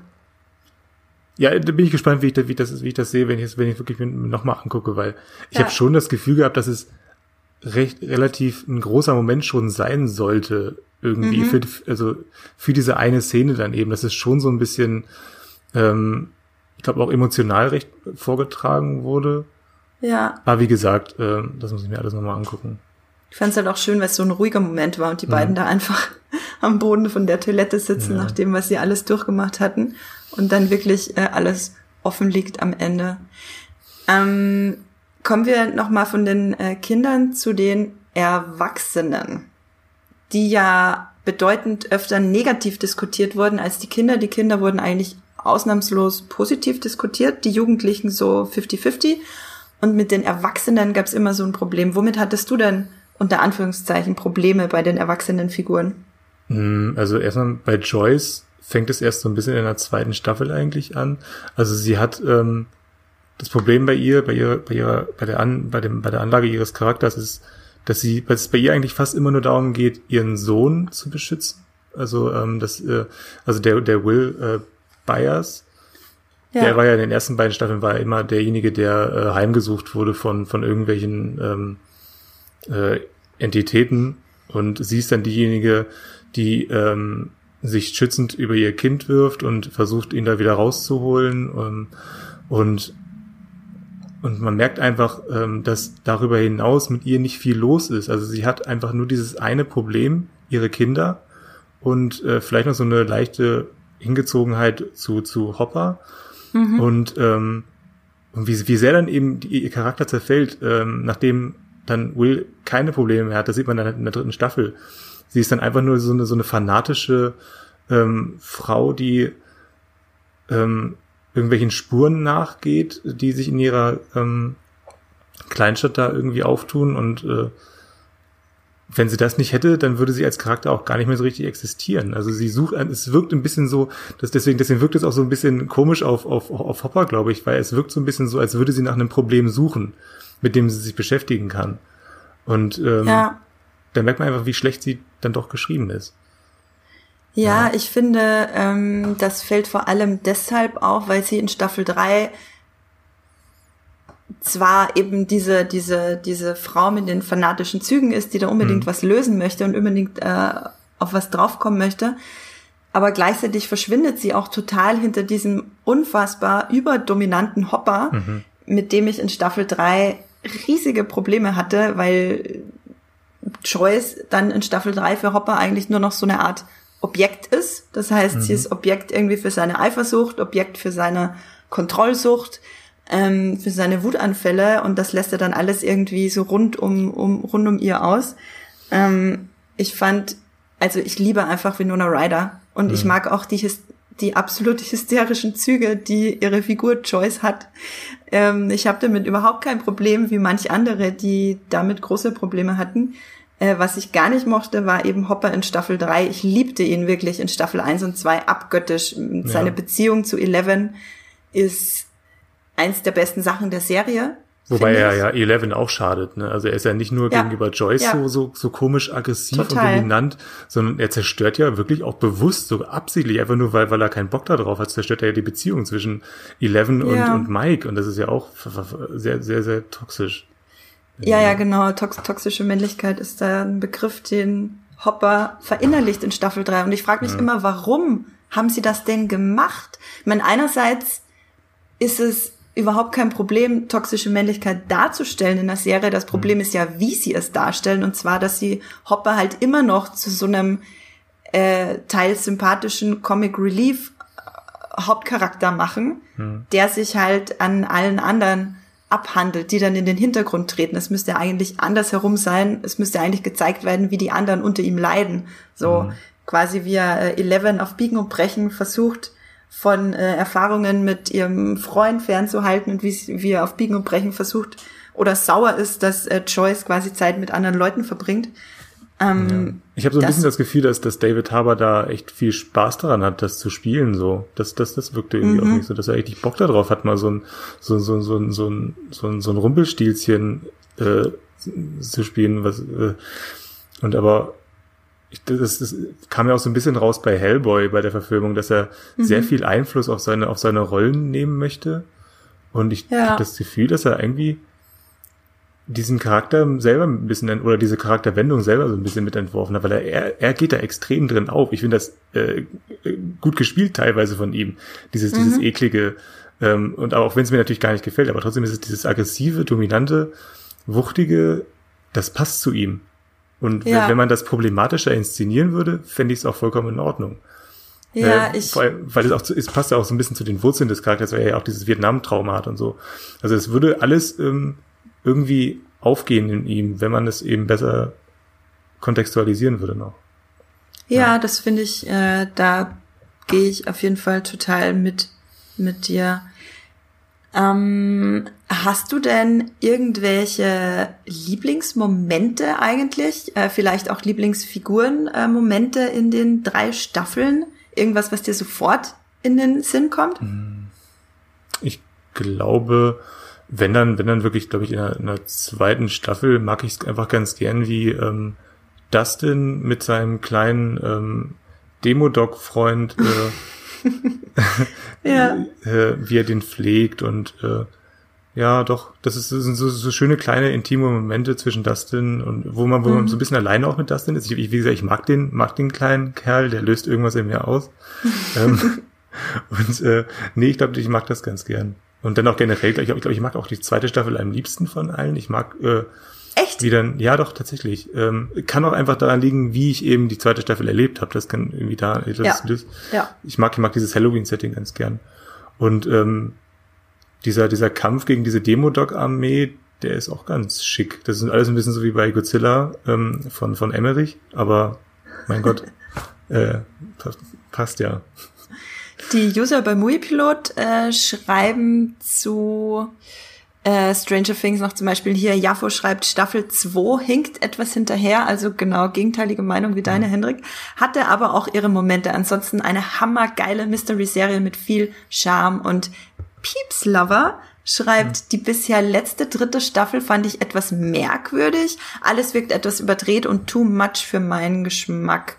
Ja, da bin ich gespannt, wie ich, das, wie, das, wie ich das sehe, wenn ich es wenn ich wirklich nochmal angucke, weil ich ja. habe schon das Gefühl gehabt, dass es recht relativ ein großer Moment schon sein sollte irgendwie mhm. für also für diese eine Szene dann eben, dass es schon so ein bisschen ähm, ich glaube auch emotional recht vorgetragen wurde. Ja. Aber wie gesagt, äh, das muss ich mir alles nochmal angucken. Ich fand es halt auch schön, weil es so ein ruhiger Moment war und die mhm. beiden da einfach am Boden von der Toilette sitzen, ja. nach dem, was sie alles durchgemacht hatten und dann wirklich äh, alles offen liegt am Ende. Ähm, kommen wir nochmal von den äh, Kindern zu den Erwachsenen, die ja bedeutend öfter negativ diskutiert wurden als die Kinder. Die Kinder wurden eigentlich ausnahmslos positiv diskutiert, die Jugendlichen so 50-50 und mit den Erwachsenen gab es immer so ein Problem. Womit hattest du denn unter Anführungszeichen Probleme bei den erwachsenen Figuren? Hm, also erstmal bei Joyce fängt es erst so ein bisschen in der zweiten Staffel eigentlich an. Also sie hat ähm, das Problem bei ihr, bei ihrer, bei ihrer, bei der An, bei dem, bei der Anlage ihres Charakters ist, dass sie, dass es bei ihr eigentlich fast immer nur darum geht, ihren Sohn zu beschützen. Also ähm, das, äh, also der der Will äh, Byers. Ja. Der war ja in den ersten beiden Staffeln war immer derjenige, der äh, heimgesucht wurde von, von irgendwelchen ähm, äh, Entitäten. Und sie ist dann diejenige, die ähm, sich schützend über ihr Kind wirft und versucht, ihn da wieder rauszuholen. Und, und, und man merkt einfach, ähm, dass darüber hinaus mit ihr nicht viel los ist. Also sie hat einfach nur dieses eine Problem, ihre Kinder und äh, vielleicht noch so eine leichte Hingezogenheit zu, zu Hopper mhm. und, ähm, und wie, wie sehr dann eben die, ihr Charakter zerfällt, ähm, nachdem dann Will keine Probleme mehr hat, das sieht man dann in der dritten Staffel. Sie ist dann einfach nur so eine, so eine fanatische ähm, Frau, die ähm, irgendwelchen Spuren nachgeht, die sich in ihrer ähm, Kleinstadt da irgendwie auftun und äh, wenn sie das nicht hätte, dann würde sie als Charakter auch gar nicht mehr so richtig existieren. Also sie sucht, es wirkt ein bisschen so, dass deswegen, deswegen wirkt es auch so ein bisschen komisch auf, auf, auf Hopper, glaube ich, weil es wirkt so ein bisschen so, als würde sie nach einem Problem suchen, mit dem sie sich beschäftigen kann. Und ähm, ja. da merkt man einfach, wie schlecht sie dann doch geschrieben ist. Ja, ja. ich finde, ähm, das fällt vor allem deshalb auf, weil sie in Staffel 3 zwar eben diese, diese, diese Frau mit den fanatischen Zügen ist, die da unbedingt mhm. was lösen möchte und unbedingt äh, auf was draufkommen möchte, aber gleichzeitig verschwindet sie auch total hinter diesem unfassbar überdominanten Hopper, mhm. mit dem ich in Staffel 3 riesige Probleme hatte, weil Joyce dann in Staffel 3 für Hopper eigentlich nur noch so eine Art Objekt ist. Das heißt, mhm. sie ist Objekt irgendwie für seine Eifersucht, Objekt für seine Kontrollsucht, ähm, für seine Wutanfälle und das lässt er dann alles irgendwie so rund um, um, rund um ihr aus. Ähm, ich fand, also ich liebe einfach Winona Ryder und mhm. ich mag auch die, die absolut hysterischen Züge, die ihre Figur Joyce hat. Ähm, ich habe damit überhaupt kein Problem, wie manch andere, die damit große Probleme hatten. Äh, was ich gar nicht mochte, war eben Hopper in Staffel 3. Ich liebte ihn wirklich in Staffel 1 und 2 abgöttisch. Seine ja. Beziehung zu Eleven ist eins der besten Sachen der Serie. Wobei er ja Eleven auch schadet, ne? Also er ist ja nicht nur ja. gegenüber Joyce ja. so, so, so komisch aggressiv Total. und dominant, sondern er zerstört ja wirklich auch bewusst, so absichtlich, einfach nur weil, weil er keinen Bock darauf hat, zerstört er ja die Beziehung zwischen Eleven und, ja. und Mike. Und das ist ja auch sehr, sehr, sehr toxisch. Ja, ja, genau. Tox toxische Männlichkeit ist da ein Begriff, den Hopper verinnerlicht in Staffel 3. Und ich frage mich immer, warum haben sie das denn gemacht? Ich meine, einerseits ist es überhaupt kein Problem, toxische Männlichkeit darzustellen in der Serie. Das Problem mhm. ist ja, wie sie es darstellen. Und zwar, dass sie Hopper halt immer noch zu so einem äh, teils sympathischen Comic Relief äh, Hauptcharakter machen, mhm. der sich halt an allen anderen abhandelt, die dann in den Hintergrund treten. Es müsste eigentlich andersherum sein. Es müsste eigentlich gezeigt werden, wie die anderen unter ihm leiden. So mhm. quasi wie er äh, Eleven auf Biegen und Brechen versucht, von äh, Erfahrungen mit ihrem Freund fernzuhalten und wie, wie er auf Biegen und Brechen versucht oder sauer ist, dass äh, Joyce quasi Zeit mit anderen Leuten verbringt. Ähm, ja. Ich habe so ein bisschen das Gefühl, dass, dass David Harbour da echt viel Spaß daran hat, das zu spielen. So, das, das, das wirkte irgendwie mhm. auch nicht so, dass er richtig Bock darauf hat, mal so ein so so so ein so ein so ein, so ein Rumpelstilzchen äh, zu spielen, was äh, und aber das, das kam ja auch so ein bisschen raus bei Hellboy bei der Verfilmung, dass er mhm. sehr viel Einfluss auf seine auf seine Rollen nehmen möchte. Und ich ja. habe das Gefühl, dass er irgendwie diesen Charakter selber ein bisschen oder diese Charakterwendung selber so ein bisschen mitentworfen hat, weil er, er, er geht da extrem drin auf. Ich finde das äh, gut gespielt teilweise von ihm, dieses, mhm. dieses eklige, ähm, und auch wenn es mir natürlich gar nicht gefällt, aber trotzdem ist es dieses aggressive, dominante, wuchtige, das passt zu ihm. Und ja. wenn man das problematischer inszenieren würde, fände ich es auch vollkommen in Ordnung. Ja, äh, ich. Allem, weil es auch zu, es passt ja auch so ein bisschen zu den Wurzeln des Charakters, weil er ja auch dieses Vietnam-Trauma hat und so. Also es würde alles ähm, irgendwie aufgehen in ihm, wenn man es eben besser kontextualisieren würde noch. Ja, ja. das finde ich, äh, da gehe ich auf jeden Fall total mit, mit dir. Ähm, hast du denn irgendwelche Lieblingsmomente eigentlich? Äh, vielleicht auch Lieblingsfiguren-Momente äh, in den drei Staffeln? Irgendwas, was dir sofort in den Sinn kommt? Hm. Ich glaube, wenn dann, wenn dann wirklich, glaube ich, in der, in der zweiten Staffel mag ich es einfach ganz gern, wie ähm, Dustin mit seinem kleinen ähm, Demo-Doc-Freund äh, ja. äh, wie er den pflegt und äh, ja, doch, das, ist, das sind so, so schöne kleine intime Momente zwischen Dustin und wo man, wo mhm. man so ein bisschen alleine auch mit Dustin ist. Ich, wie gesagt, ich mag den, mag den kleinen Kerl, der löst irgendwas in mir aus. ähm, und äh, nee, ich glaube, ich mag das ganz gern. Und dann auch generell, ich glaube, ich, glaub, ich mag auch die zweite Staffel am liebsten von allen. Ich mag äh, Echt? Wie dann, ja doch, tatsächlich. Ähm, kann auch einfach daran liegen, wie ich eben die zweite Staffel erlebt habe. Das kann irgendwie da, das, ja. das. Ja. Ich mag, ich mag dieses Halloween-Setting ganz gern. Und ähm, dieser, dieser Kampf gegen diese Demo-Dog-Armee, der ist auch ganz schick. Das ist alles ein bisschen so wie bei Godzilla ähm, von, von Emmerich, aber mein Gott, äh, passt ja. Die User bei Muipilot äh, schreiben zu äh, Stranger Things noch zum Beispiel hier, Jaffo schreibt, Staffel 2 hinkt etwas hinterher, also genau gegenteilige Meinung wie deine, mhm. Hendrik, hatte aber auch ihre Momente. Ansonsten eine hammergeile Mystery-Serie mit viel Charme und Peeps Lover schreibt, mhm. die bisher letzte dritte Staffel fand ich etwas merkwürdig. Alles wirkt etwas überdreht und too much für meinen Geschmack.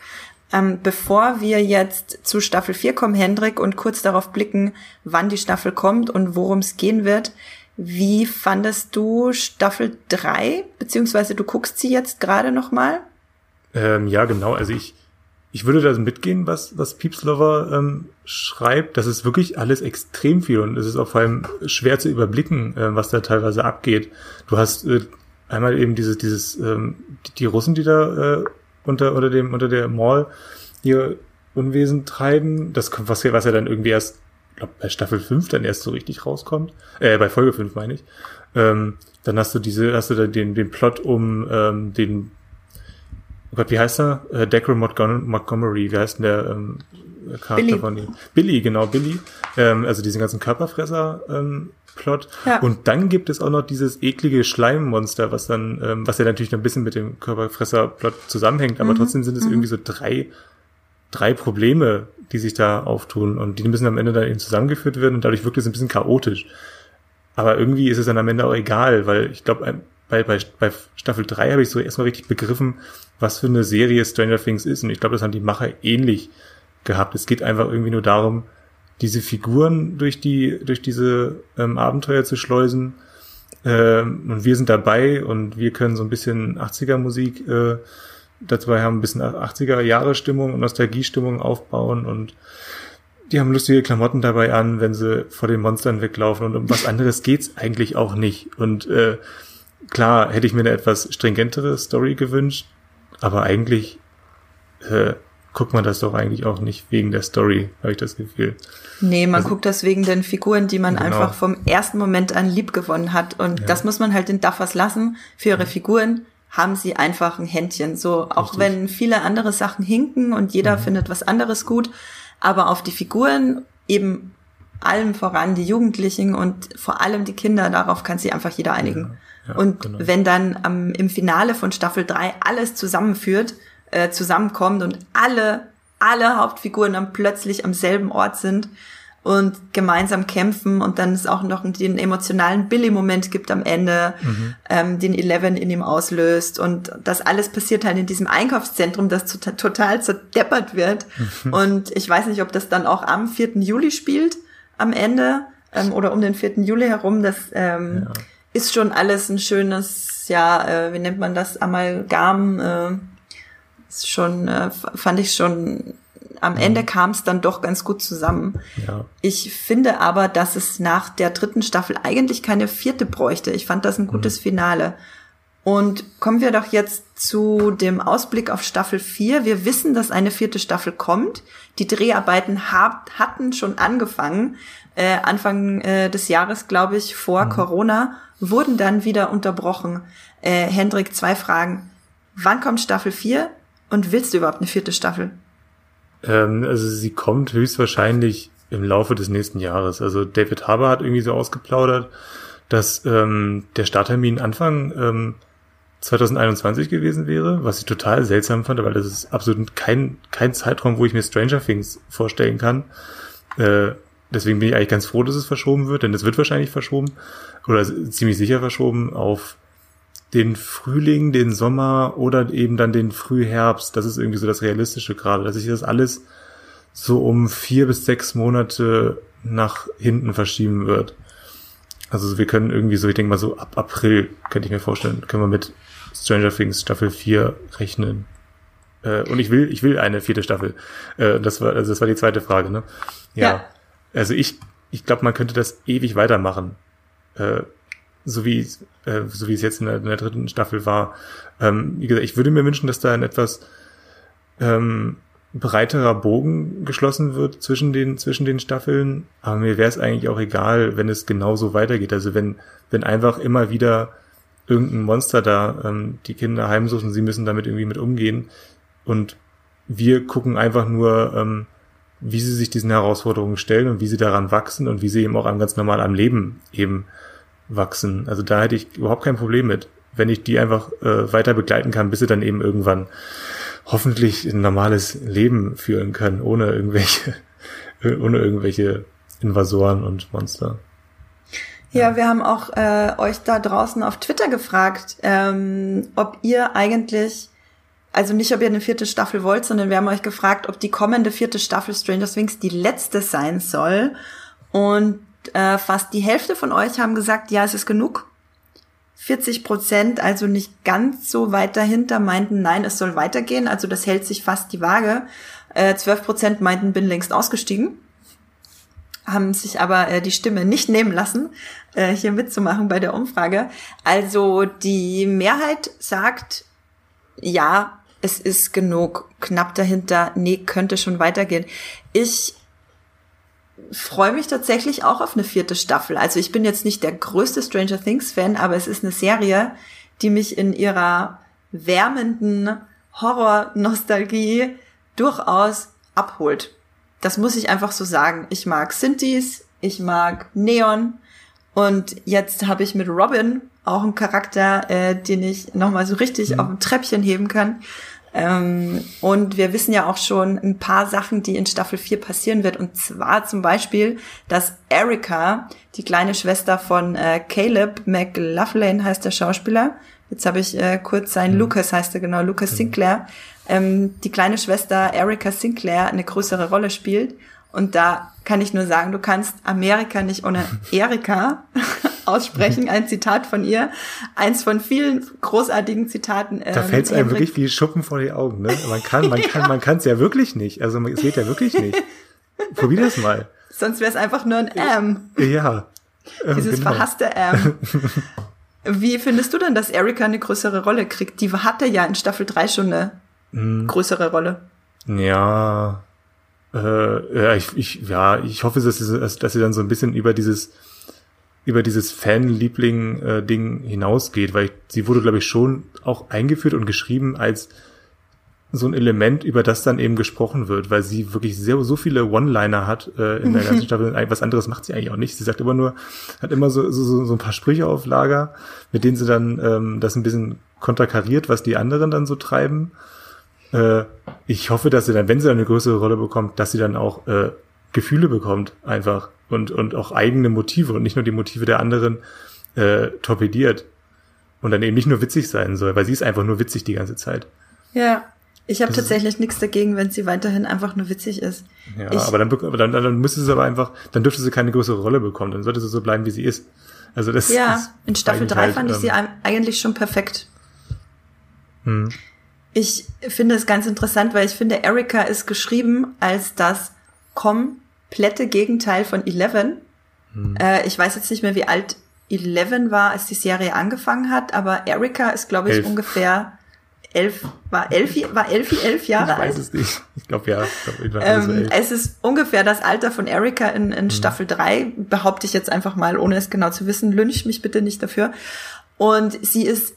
Ähm, bevor wir jetzt zu Staffel 4 kommen, Hendrik, und kurz darauf blicken, wann die Staffel kommt und worum es gehen wird, Wie fandest du Staffel 3? Beziehungsweise du guckst sie jetzt gerade nochmal? Ähm, ja, genau. Also ich, ich würde da mitgehen, was, was Piepslover ähm, schreibt. Das ist wirklich alles extrem viel und es ist auch vor allem schwer zu überblicken, äh, was da teilweise abgeht. Du hast äh, einmal eben dieses, dieses, ähm, die, die Russen, die da äh, unter, unter dem, unter der Mall ihr Unwesen treiben, das was, was ja dann irgendwie erst, glaub, bei Staffel 5 dann erst so richtig rauskommt. Äh, bei Folge 5 meine ich. Ähm, dann hast du diese, hast du dann den, den Plot um ähm, den oh Gott, wie heißt er? Äh, Decker Montgomery, wie heißt denn der ähm, Charakter Billy. von ihm? Billy, genau, Billy. Ähm, also diesen ganzen Körperfresser ähm, Plot. Ja. Und dann gibt es auch noch dieses eklige Schleimmonster, was dann, ähm, was ja natürlich noch ein bisschen mit dem Körperfresser-Plot zusammenhängt, aber mhm. trotzdem sind es mhm. irgendwie so drei, drei Probleme, die sich da auftun und die müssen am Ende dann eben zusammengeführt werden und dadurch wirkt es ein bisschen chaotisch. Aber irgendwie ist es dann am Ende auch egal, weil ich glaube, bei, bei, bei Staffel 3 habe ich so erstmal richtig begriffen, was für eine Serie Stranger Things ist. Und ich glaube, das haben die Macher ähnlich gehabt. Es geht einfach irgendwie nur darum, diese Figuren durch die, durch diese ähm, Abenteuer zu schleusen. Ähm, und wir sind dabei und wir können so ein bisschen 80er Musik äh, dabei haben, ein bisschen 80er Jahre Stimmung und Nostalgie-Stimmung aufbauen und die haben lustige Klamotten dabei an, wenn sie vor den Monstern weglaufen und um was anderes geht's eigentlich auch nicht. Und äh, klar hätte ich mir eine etwas stringentere Story gewünscht, aber eigentlich äh, guckt man das doch eigentlich auch nicht wegen der Story, habe ich das Gefühl. Nee, man also, guckt das wegen den Figuren, die man genau. einfach vom ersten Moment an lieb gewonnen hat. Und ja. das muss man halt den Duffers lassen. Für ihre Figuren haben sie einfach ein Händchen. So, auch Richtig. wenn viele andere Sachen hinken und jeder mhm. findet was anderes gut. Aber auf die Figuren eben allem voran die Jugendlichen und vor allem die Kinder, darauf kann sich einfach jeder einigen. Ja, ja, und genau. wenn dann am, im Finale von Staffel 3 alles zusammenführt, äh, zusammenkommt und alle, alle Hauptfiguren dann plötzlich am selben Ort sind und gemeinsam kämpfen und dann es auch noch den emotionalen Billy-Moment gibt am Ende, mhm. ähm, den Eleven in ihm auslöst und das alles passiert halt in diesem Einkaufszentrum, das total, zerdeppert wird mhm. und ich weiß nicht, ob das dann auch am 4. Juli spielt, am Ende ähm, oder um den 4. Juli herum, das ähm, ja. ist schon alles ein schönes, ja, äh, wie nennt man das, Amalgam, äh, ist schon, äh, fand ich schon, am Ende mhm. kam es dann doch ganz gut zusammen. Ja. Ich finde aber, dass es nach der dritten Staffel eigentlich keine vierte bräuchte. Ich fand das ein gutes mhm. Finale. Und kommen wir doch jetzt zu dem Ausblick auf Staffel 4. Wir wissen, dass eine vierte Staffel kommt. Die Dreharbeiten hab, hatten schon angefangen, äh, Anfang äh, des Jahres, glaube ich, vor mhm. Corona, wurden dann wieder unterbrochen. Äh, Hendrik, zwei Fragen. Wann kommt Staffel 4? Und willst du überhaupt eine vierte Staffel? Ähm, also sie kommt höchstwahrscheinlich im Laufe des nächsten Jahres. Also David Harbour hat irgendwie so ausgeplaudert, dass ähm, der Starttermin Anfang ähm, 2021 gewesen wäre, was ich total seltsam fand, weil das ist absolut kein, kein Zeitraum, wo ich mir Stranger Things vorstellen kann. Äh, deswegen bin ich eigentlich ganz froh, dass es verschoben wird, denn es wird wahrscheinlich verschoben oder ziemlich sicher verschoben auf den Frühling, den Sommer oder eben dann den Frühherbst. Das ist irgendwie so das Realistische gerade, dass sich das alles so um vier bis sechs Monate nach hinten verschieben wird. Also wir können irgendwie so, ich denke mal so ab April, könnte ich mir vorstellen, können wir mit Stranger Things Staffel 4 rechnen. Äh, und ich will, ich will eine vierte Staffel. Äh, das war, also das war die zweite Frage, ne? Ja. ja. Also ich, ich glaube, man könnte das ewig weitermachen. Äh, so wie, äh, so wie es jetzt in der, in der dritten Staffel war. Ähm, wie gesagt, ich würde mir wünschen, dass da ein etwas ähm, breiterer Bogen geschlossen wird zwischen den, zwischen den Staffeln. Aber mir wäre es eigentlich auch egal, wenn es genauso weitergeht. Also wenn, wenn einfach immer wieder irgendein Monster da ähm, die Kinder heimsucht und sie müssen damit irgendwie mit umgehen. Und wir gucken einfach nur, ähm, wie sie sich diesen Herausforderungen stellen und wie sie daran wachsen und wie sie eben auch ganz normal am Leben eben wachsen. Also da hätte ich überhaupt kein Problem mit, wenn ich die einfach äh, weiter begleiten kann, bis sie dann eben irgendwann hoffentlich ein normales Leben führen können, ohne irgendwelche, ohne irgendwelche Invasoren und Monster. Ja, wir haben auch äh, euch da draußen auf Twitter gefragt, ähm, ob ihr eigentlich, also nicht, ob ihr eine vierte Staffel wollt, sondern wir haben euch gefragt, ob die kommende vierte Staffel Stranger Things die letzte sein soll. Und äh, fast die Hälfte von euch haben gesagt, ja, es ist genug. 40 Prozent, also nicht ganz so weit dahinter, meinten, nein, es soll weitergehen. Also das hält sich fast die Waage. Äh, 12 Prozent meinten, bin längst ausgestiegen. Haben sich aber äh, die Stimme nicht nehmen lassen, äh, hier mitzumachen bei der Umfrage. Also die Mehrheit sagt, ja, es ist genug. Knapp dahinter, nee, könnte schon weitergehen. Ich freue mich tatsächlich auch auf eine vierte Staffel. Also ich bin jetzt nicht der größte Stranger Things Fan, aber es ist eine Serie, die mich in ihrer wärmenden Horror-Nostalgie durchaus abholt. Das muss ich einfach so sagen. Ich mag Synthes, ich mag Neon und jetzt habe ich mit Robin auch einen Charakter, äh, den ich nochmal so richtig mhm. auf ein Treppchen heben kann. Ähm, und wir wissen ja auch schon ein paar Sachen, die in Staffel 4 passieren wird. Und zwar zum Beispiel, dass Erika, die kleine Schwester von äh, Caleb McLaughlin heißt der Schauspieler. Jetzt habe ich äh, kurz sein mhm. Lucas heißt er genau, Lucas mhm. Sinclair. Ähm, die kleine Schwester Erika Sinclair eine größere Rolle spielt. Und da kann ich nur sagen, du kannst Amerika nicht ohne Erika aussprechen. Ein Zitat von ihr. Eins von vielen großartigen Zitaten. Ähm, da fällt es einem wirklich wie Schuppen vor die Augen. Ne? Man kann, man kann, man kann es ja wirklich nicht. Also es geht ja wirklich nicht. Probier das mal. Sonst wäre es einfach nur ein M. Ja. Ähm, Dieses genau. verhasste M. Wie findest du denn, dass Erika eine größere Rolle kriegt? Die hatte ja in Staffel 3 schon eine mm. größere Rolle. Ja, äh, ja, ich, ich, ja, ich hoffe, dass sie, dass sie dann so ein bisschen über dieses über dieses Fanliebling-Ding hinausgeht, weil ich, sie wurde, glaube ich, schon auch eingeführt und geschrieben als so ein Element, über das dann eben gesprochen wird, weil sie wirklich sehr, so viele One-Liner hat äh, in der ganzen Staffel. Was anderes macht sie eigentlich auch nicht. Sie sagt immer nur, hat immer so, so, so ein paar Sprüche auf Lager, mit denen sie dann ähm, das ein bisschen konterkariert, was die anderen dann so treiben. Äh, ich hoffe, dass sie dann, wenn sie dann eine größere Rolle bekommt, dass sie dann auch äh, Gefühle bekommt, einfach. Und, und auch eigene Motive und nicht nur die Motive der anderen äh, torpediert. Und dann eben nicht nur witzig sein soll, weil sie ist einfach nur witzig die ganze Zeit. Ja, ich habe tatsächlich nichts dagegen, wenn sie weiterhin einfach nur witzig ist. Ja, ich, aber, dann, dann, dann müsste sie aber einfach, dann dürfte sie keine größere Rolle bekommen, dann sollte sie so bleiben, wie sie ist. Also das Ja, ist in Staffel 3 halt, fand ich ähm, sie eigentlich schon perfekt. Hm. Ich finde es ganz interessant, weil ich finde, Erika ist geschrieben als das komplette Gegenteil von Eleven. Hm. Äh, ich weiß jetzt nicht mehr, wie alt Eleven war, als die Serie angefangen hat, aber Erika ist, glaube ich, elf. ungefähr elf, war Elfi, war Elfi elf Jahre alt? Ich weiß es nicht. Ich glaube, ja. Ich glaub, ähm, es ist ungefähr das Alter von Erika in, in hm. Staffel 3, behaupte ich jetzt einfach mal, ohne es genau zu wissen. Lynch mich bitte nicht dafür. Und sie ist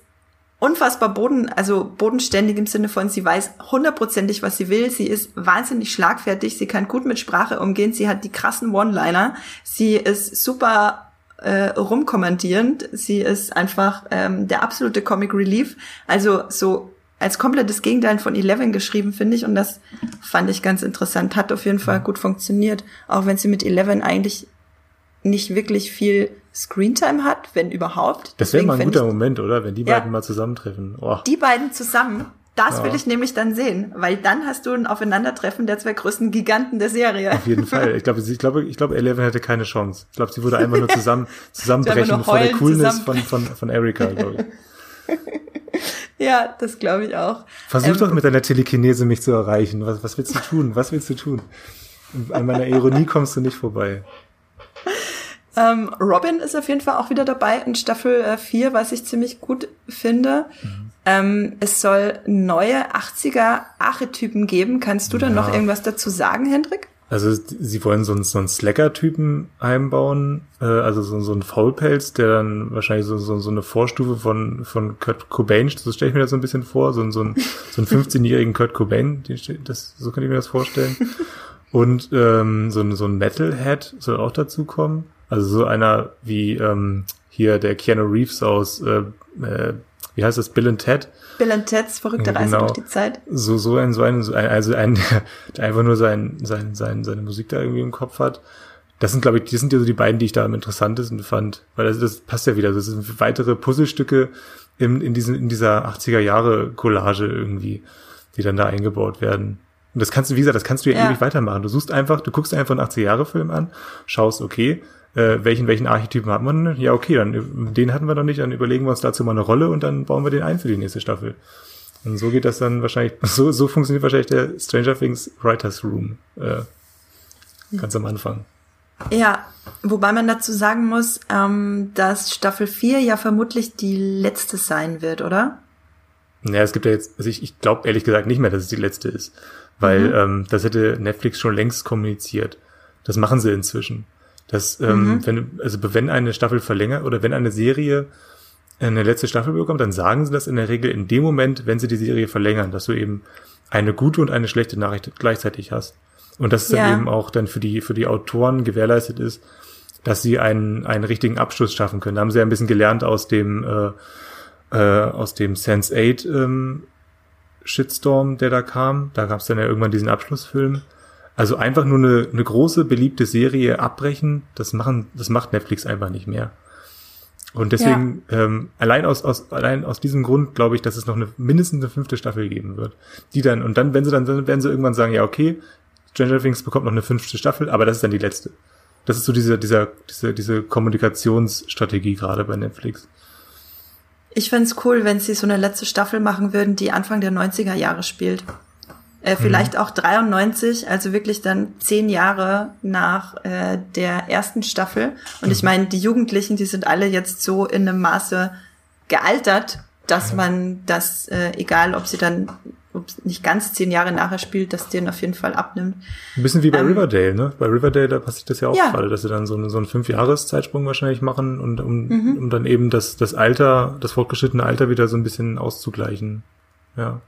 unfassbar boden, also bodenständig im Sinne von, sie weiß hundertprozentig, was sie will. Sie ist wahnsinnig schlagfertig. Sie kann gut mit Sprache umgehen. Sie hat die krassen One-Liner. Sie ist super äh, rumkommandierend. Sie ist einfach ähm, der absolute Comic Relief. Also so als komplettes Gegenteil von Eleven geschrieben, finde ich. Und das fand ich ganz interessant. Hat auf jeden Fall gut funktioniert. Auch wenn sie mit Eleven eigentlich nicht wirklich viel Screentime hat, wenn überhaupt. Das wäre mal ein guter ich, Moment, oder? Wenn die ja, beiden mal zusammentreffen. Oh. Die beiden zusammen, das ja. will ich nämlich dann sehen, weil dann hast du ein Aufeinandertreffen der zwei größten Giganten der Serie. Auf jeden Fall. Ich glaube, ich glaube, ich glaube, Eleven hätte keine Chance. Ich glaube, sie würde einfach nur zusammen zusammenbrechen vor der Coolness von von von Erika, glaube ich. ja, das glaube ich auch. Versuch ähm, doch mit deiner Telekinese mich zu erreichen. Was, was willst du tun? Was willst du tun? An meiner Ironie kommst du nicht vorbei. Ähm, Robin ist auf jeden Fall auch wieder dabei in Staffel äh, 4, was ich ziemlich gut finde. Mhm. Ähm, es soll neue 80er Archetypen geben. Kannst du da ja. noch irgendwas dazu sagen, Hendrik? Also sie wollen so einen, so einen Slacker-Typen einbauen, äh, also so, so einen Faulpelz, der dann wahrscheinlich so, so, so eine Vorstufe von, von Kurt Cobain, so stelle ich mir das so ein bisschen vor, so, so, ein, so einen 15-jährigen Kurt Cobain, das, so könnte ich mir das vorstellen. Und ähm, so, so ein Metalhead soll auch dazu kommen. Also so einer wie ähm, hier der Keanu Reeves aus, äh, äh, wie heißt das, Bill and Ted? Bill and Ted's verrückte Reise genau. durch die Zeit. So, so ein, so ein, so ein also ein, der, der einfach nur sein, sein, sein, seine Musik da irgendwie im Kopf hat. Das sind, glaube ich, die sind ja so die beiden, die ich da am interessantesten fand. Weil das, das passt ja wieder. Das sind weitere Puzzlestücke in, in, diesen, in dieser 80er Jahre Collage irgendwie, die dann da eingebaut werden. Und das kannst du, wie gesagt, das kannst du ja, ja. ewig weitermachen. Du suchst einfach, du guckst einfach einen 80er Jahre Film an, schaust, okay, äh, welchen, welchen Archetypen hat man? Ja, okay, dann den hatten wir noch nicht, dann überlegen wir uns dazu mal eine Rolle und dann bauen wir den ein für die nächste Staffel. Und so geht das dann wahrscheinlich, so, so funktioniert wahrscheinlich der Stranger Things Writers Room äh, ganz am Anfang. Ja, wobei man dazu sagen muss, ähm, dass Staffel 4 ja vermutlich die letzte sein wird, oder? Ja, es gibt ja jetzt, also ich, ich glaube ehrlich gesagt nicht mehr, dass es die letzte ist, weil mhm. ähm, das hätte Netflix schon längst kommuniziert. Das machen sie inzwischen. Das, ähm, mhm. wenn, also wenn eine Staffel verlängert oder wenn eine Serie eine letzte Staffel bekommt, dann sagen sie das in der Regel in dem Moment, wenn sie die Serie verlängern, dass du eben eine gute und eine schlechte Nachricht gleichzeitig hast. Und dass es ja. dann eben auch dann für die, für die Autoren gewährleistet ist, dass sie einen, einen richtigen Abschluss schaffen können. Da haben sie ja ein bisschen gelernt aus dem, äh, äh, aus dem Sense 8 ähm, Shitstorm, der da kam. Da gab es dann ja irgendwann diesen Abschlussfilm. Also einfach nur eine, eine große, beliebte Serie abbrechen, das machen, das macht Netflix einfach nicht mehr. Und deswegen, ja. ähm, allein aus, aus, allein aus diesem Grund glaube ich, dass es noch eine, mindestens eine fünfte Staffel geben wird. Die dann, und dann, wenn sie dann, dann werden sie irgendwann sagen, ja, okay, Stranger Things bekommt noch eine fünfte Staffel, aber das ist dann die letzte. Das ist so diese, dieser, diese, diese Kommunikationsstrategie gerade bei Netflix. Ich fände cool, wenn sie so eine letzte Staffel machen würden, die Anfang der 90er Jahre spielt. Äh, vielleicht mhm. auch 93, also wirklich dann zehn Jahre nach äh, der ersten Staffel. Und mhm. ich meine, die Jugendlichen, die sind alle jetzt so in einem Maße gealtert, dass man das, äh, egal ob sie dann ob nicht ganz zehn Jahre nachher spielt, dass den auf jeden Fall abnimmt. Ein bisschen wie bei ähm, Riverdale, ne? Bei Riverdale, da passiert das ja auch ja. gerade, dass sie dann so, eine, so einen Fünf-Jahres-Zeitsprung wahrscheinlich machen und um, mhm. um dann eben das, das Alter, das fortgeschrittene Alter wieder so ein bisschen auszugleichen. Ja.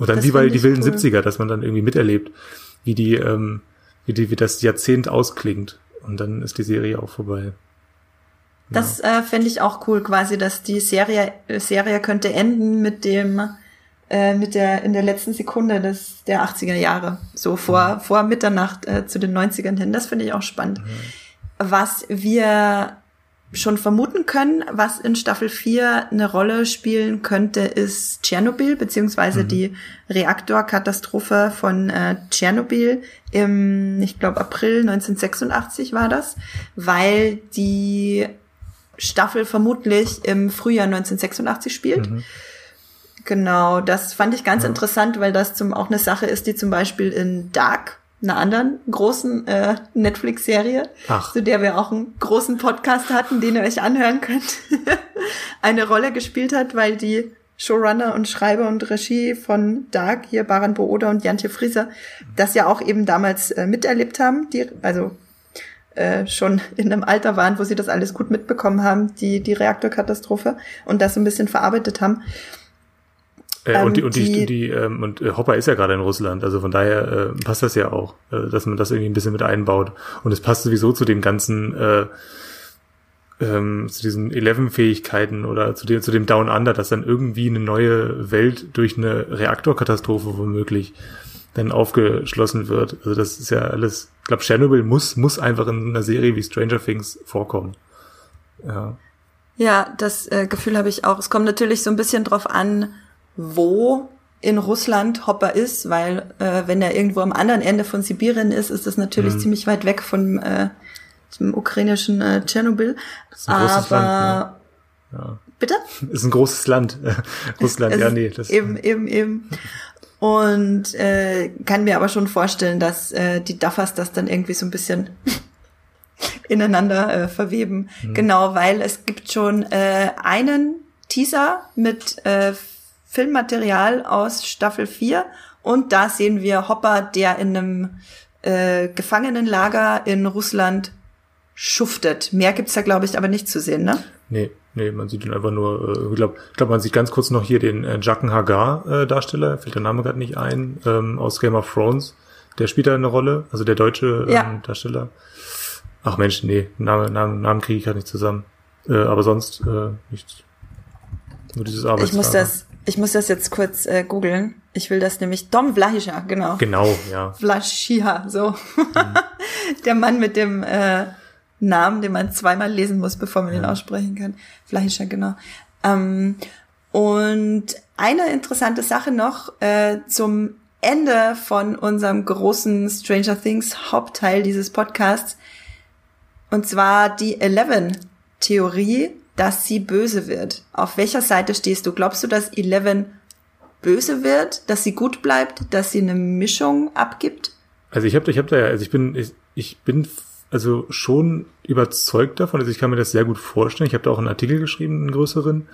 Und dann das wie bei die wilden cool. 70er, dass man dann irgendwie miterlebt, wie die, ähm, wie die, wie das Jahrzehnt ausklingt. Und dann ist die Serie auch vorbei. Das äh, fände ich auch cool, quasi, dass die Serie, Serie könnte enden mit dem äh, mit der in der letzten Sekunde des der 80er Jahre, so vor mhm. vor Mitternacht äh, zu den 90ern hin. Das finde ich auch spannend. Mhm. Was wir schon vermuten können, was in Staffel 4 eine Rolle spielen könnte, ist Tschernobyl, beziehungsweise mhm. die Reaktorkatastrophe von äh, Tschernobyl im, ich glaube, April 1986 war das, weil die Staffel vermutlich im Frühjahr 1986 spielt. Mhm. Genau, das fand ich ganz ja. interessant, weil das zum, auch eine Sache ist, die zum Beispiel in Dark, einer anderen großen äh, Netflix-Serie, zu der wir auch einen großen Podcast hatten, den ihr euch anhören könnt, eine Rolle gespielt hat, weil die Showrunner und Schreiber und Regie von Dark, hier Baran Booda und Jantje Frieser, das ja auch eben damals äh, miterlebt haben, die, also äh, schon in einem Alter waren, wo sie das alles gut mitbekommen haben, die, die Reaktorkatastrophe und das so ein bisschen verarbeitet haben. Äh, und die, und die, die, die ähm, und äh, Hopper ist ja gerade in Russland, also von daher äh, passt das ja auch, äh, dass man das irgendwie ein bisschen mit einbaut. Und es passt sowieso zu dem ganzen, äh, ähm, zu diesen Eleven-Fähigkeiten oder zu dem, zu dem Down Under, dass dann irgendwie eine neue Welt durch eine Reaktorkatastrophe womöglich dann aufgeschlossen wird. Also das ist ja alles, ich glaube, Chernobyl muss, muss einfach in einer Serie wie Stranger Things vorkommen. Ja. Ja, das äh, Gefühl habe ich auch. Es kommt natürlich so ein bisschen drauf an, wo in Russland Hopper ist, weil äh, wenn er irgendwo am anderen Ende von Sibirien ist, ist das natürlich mhm. ziemlich weit weg von äh, dem ukrainischen äh, Tschernobyl. Das ist ein großes Aber Land, ne? ja. Bitte? Ist ein großes Land. Russland, ja, nee. Das, eben, eben, eben. Und äh, kann mir aber schon vorstellen, dass äh, die Duffers das dann irgendwie so ein bisschen ineinander äh, verweben. Mhm. Genau, weil es gibt schon äh, einen Teaser mit äh, Filmmaterial aus Staffel 4 und da sehen wir Hopper, der in einem äh, Gefangenenlager in Russland schuftet. Mehr gibt's da, glaube ich, aber nicht zu sehen, ne? Nee, nee, man sieht ihn einfach nur, äh, ich glaube, ich glaub, man sieht ganz kurz noch hier den äh, Jacken Hagar äh, Darsteller, fällt der Name gerade nicht ein, ähm, aus Game of Thrones. Der spielt da eine Rolle, also der deutsche ähm, ja. Darsteller. Ach Mensch, nee, Name, Namen, Namen kriege ich gerade nicht zusammen. Äh, aber sonst äh, nichts. Nur dieses Arbeitslager. Ich muss das, ich muss das jetzt kurz äh, googeln. Ich will das nämlich Dom Vlahischa, genau. Genau, ja. Vlahischa, so. Mhm. Der Mann mit dem äh, Namen, den man zweimal lesen muss, bevor man ja. ihn aussprechen kann. Vlahischa, genau. Ähm, und eine interessante Sache noch äh, zum Ende von unserem großen Stranger Things Hauptteil dieses Podcasts. Und zwar die Eleven-Theorie, dass sie böse wird. Auf welcher Seite stehst du? Glaubst du, dass Eleven böse wird, dass sie gut bleibt, dass sie eine Mischung abgibt? Also ich habe ich hab da ja, also ich bin, ich, ich bin also schon überzeugt davon, also ich kann mir das sehr gut vorstellen. Ich habe da auch einen Artikel geschrieben, einen größeren.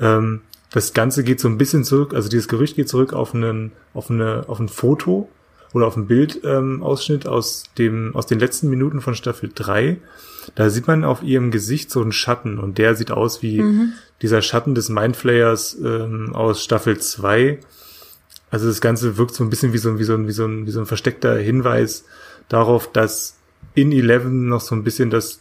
Ähm, das Ganze geht so ein bisschen zurück, also dieses Gerücht geht zurück auf einen, auf eine, auf ein Foto oder auf ein Bildausschnitt ähm, aus dem, aus den letzten Minuten von Staffel 3. Da sieht man auf ihrem Gesicht so einen Schatten und der sieht aus wie mhm. dieser Schatten des Mindflayers ähm, aus Staffel 2. Also das Ganze wirkt so ein bisschen wie so, wie so, wie so, ein, wie so ein versteckter Hinweis darauf, dass in Eleven noch so ein bisschen das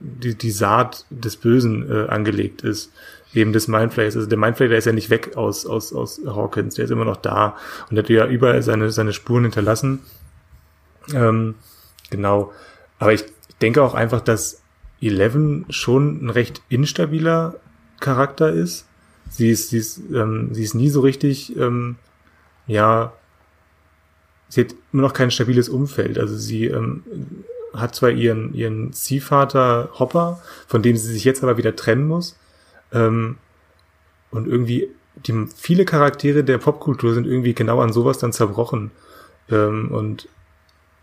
die, die Saat des Bösen äh, angelegt ist eben des Mindflayers. Also der Mindflayer, der ist ja nicht weg aus, aus, aus Hawkins, der ist immer noch da und der hat ja überall seine, seine Spuren hinterlassen. Ähm, genau. Aber ich denke auch einfach, dass Eleven schon ein recht instabiler Charakter ist. Sie ist, sie ist, ähm, sie ist nie so richtig, ähm, ja, sie hat immer noch kein stabiles Umfeld. Also sie ähm, hat zwar ihren, ihren Ziehvater Hopper, von dem sie sich jetzt aber wieder trennen muss. Ähm, und irgendwie, die viele Charaktere der Popkultur sind irgendwie genau an sowas dann zerbrochen. Ähm, und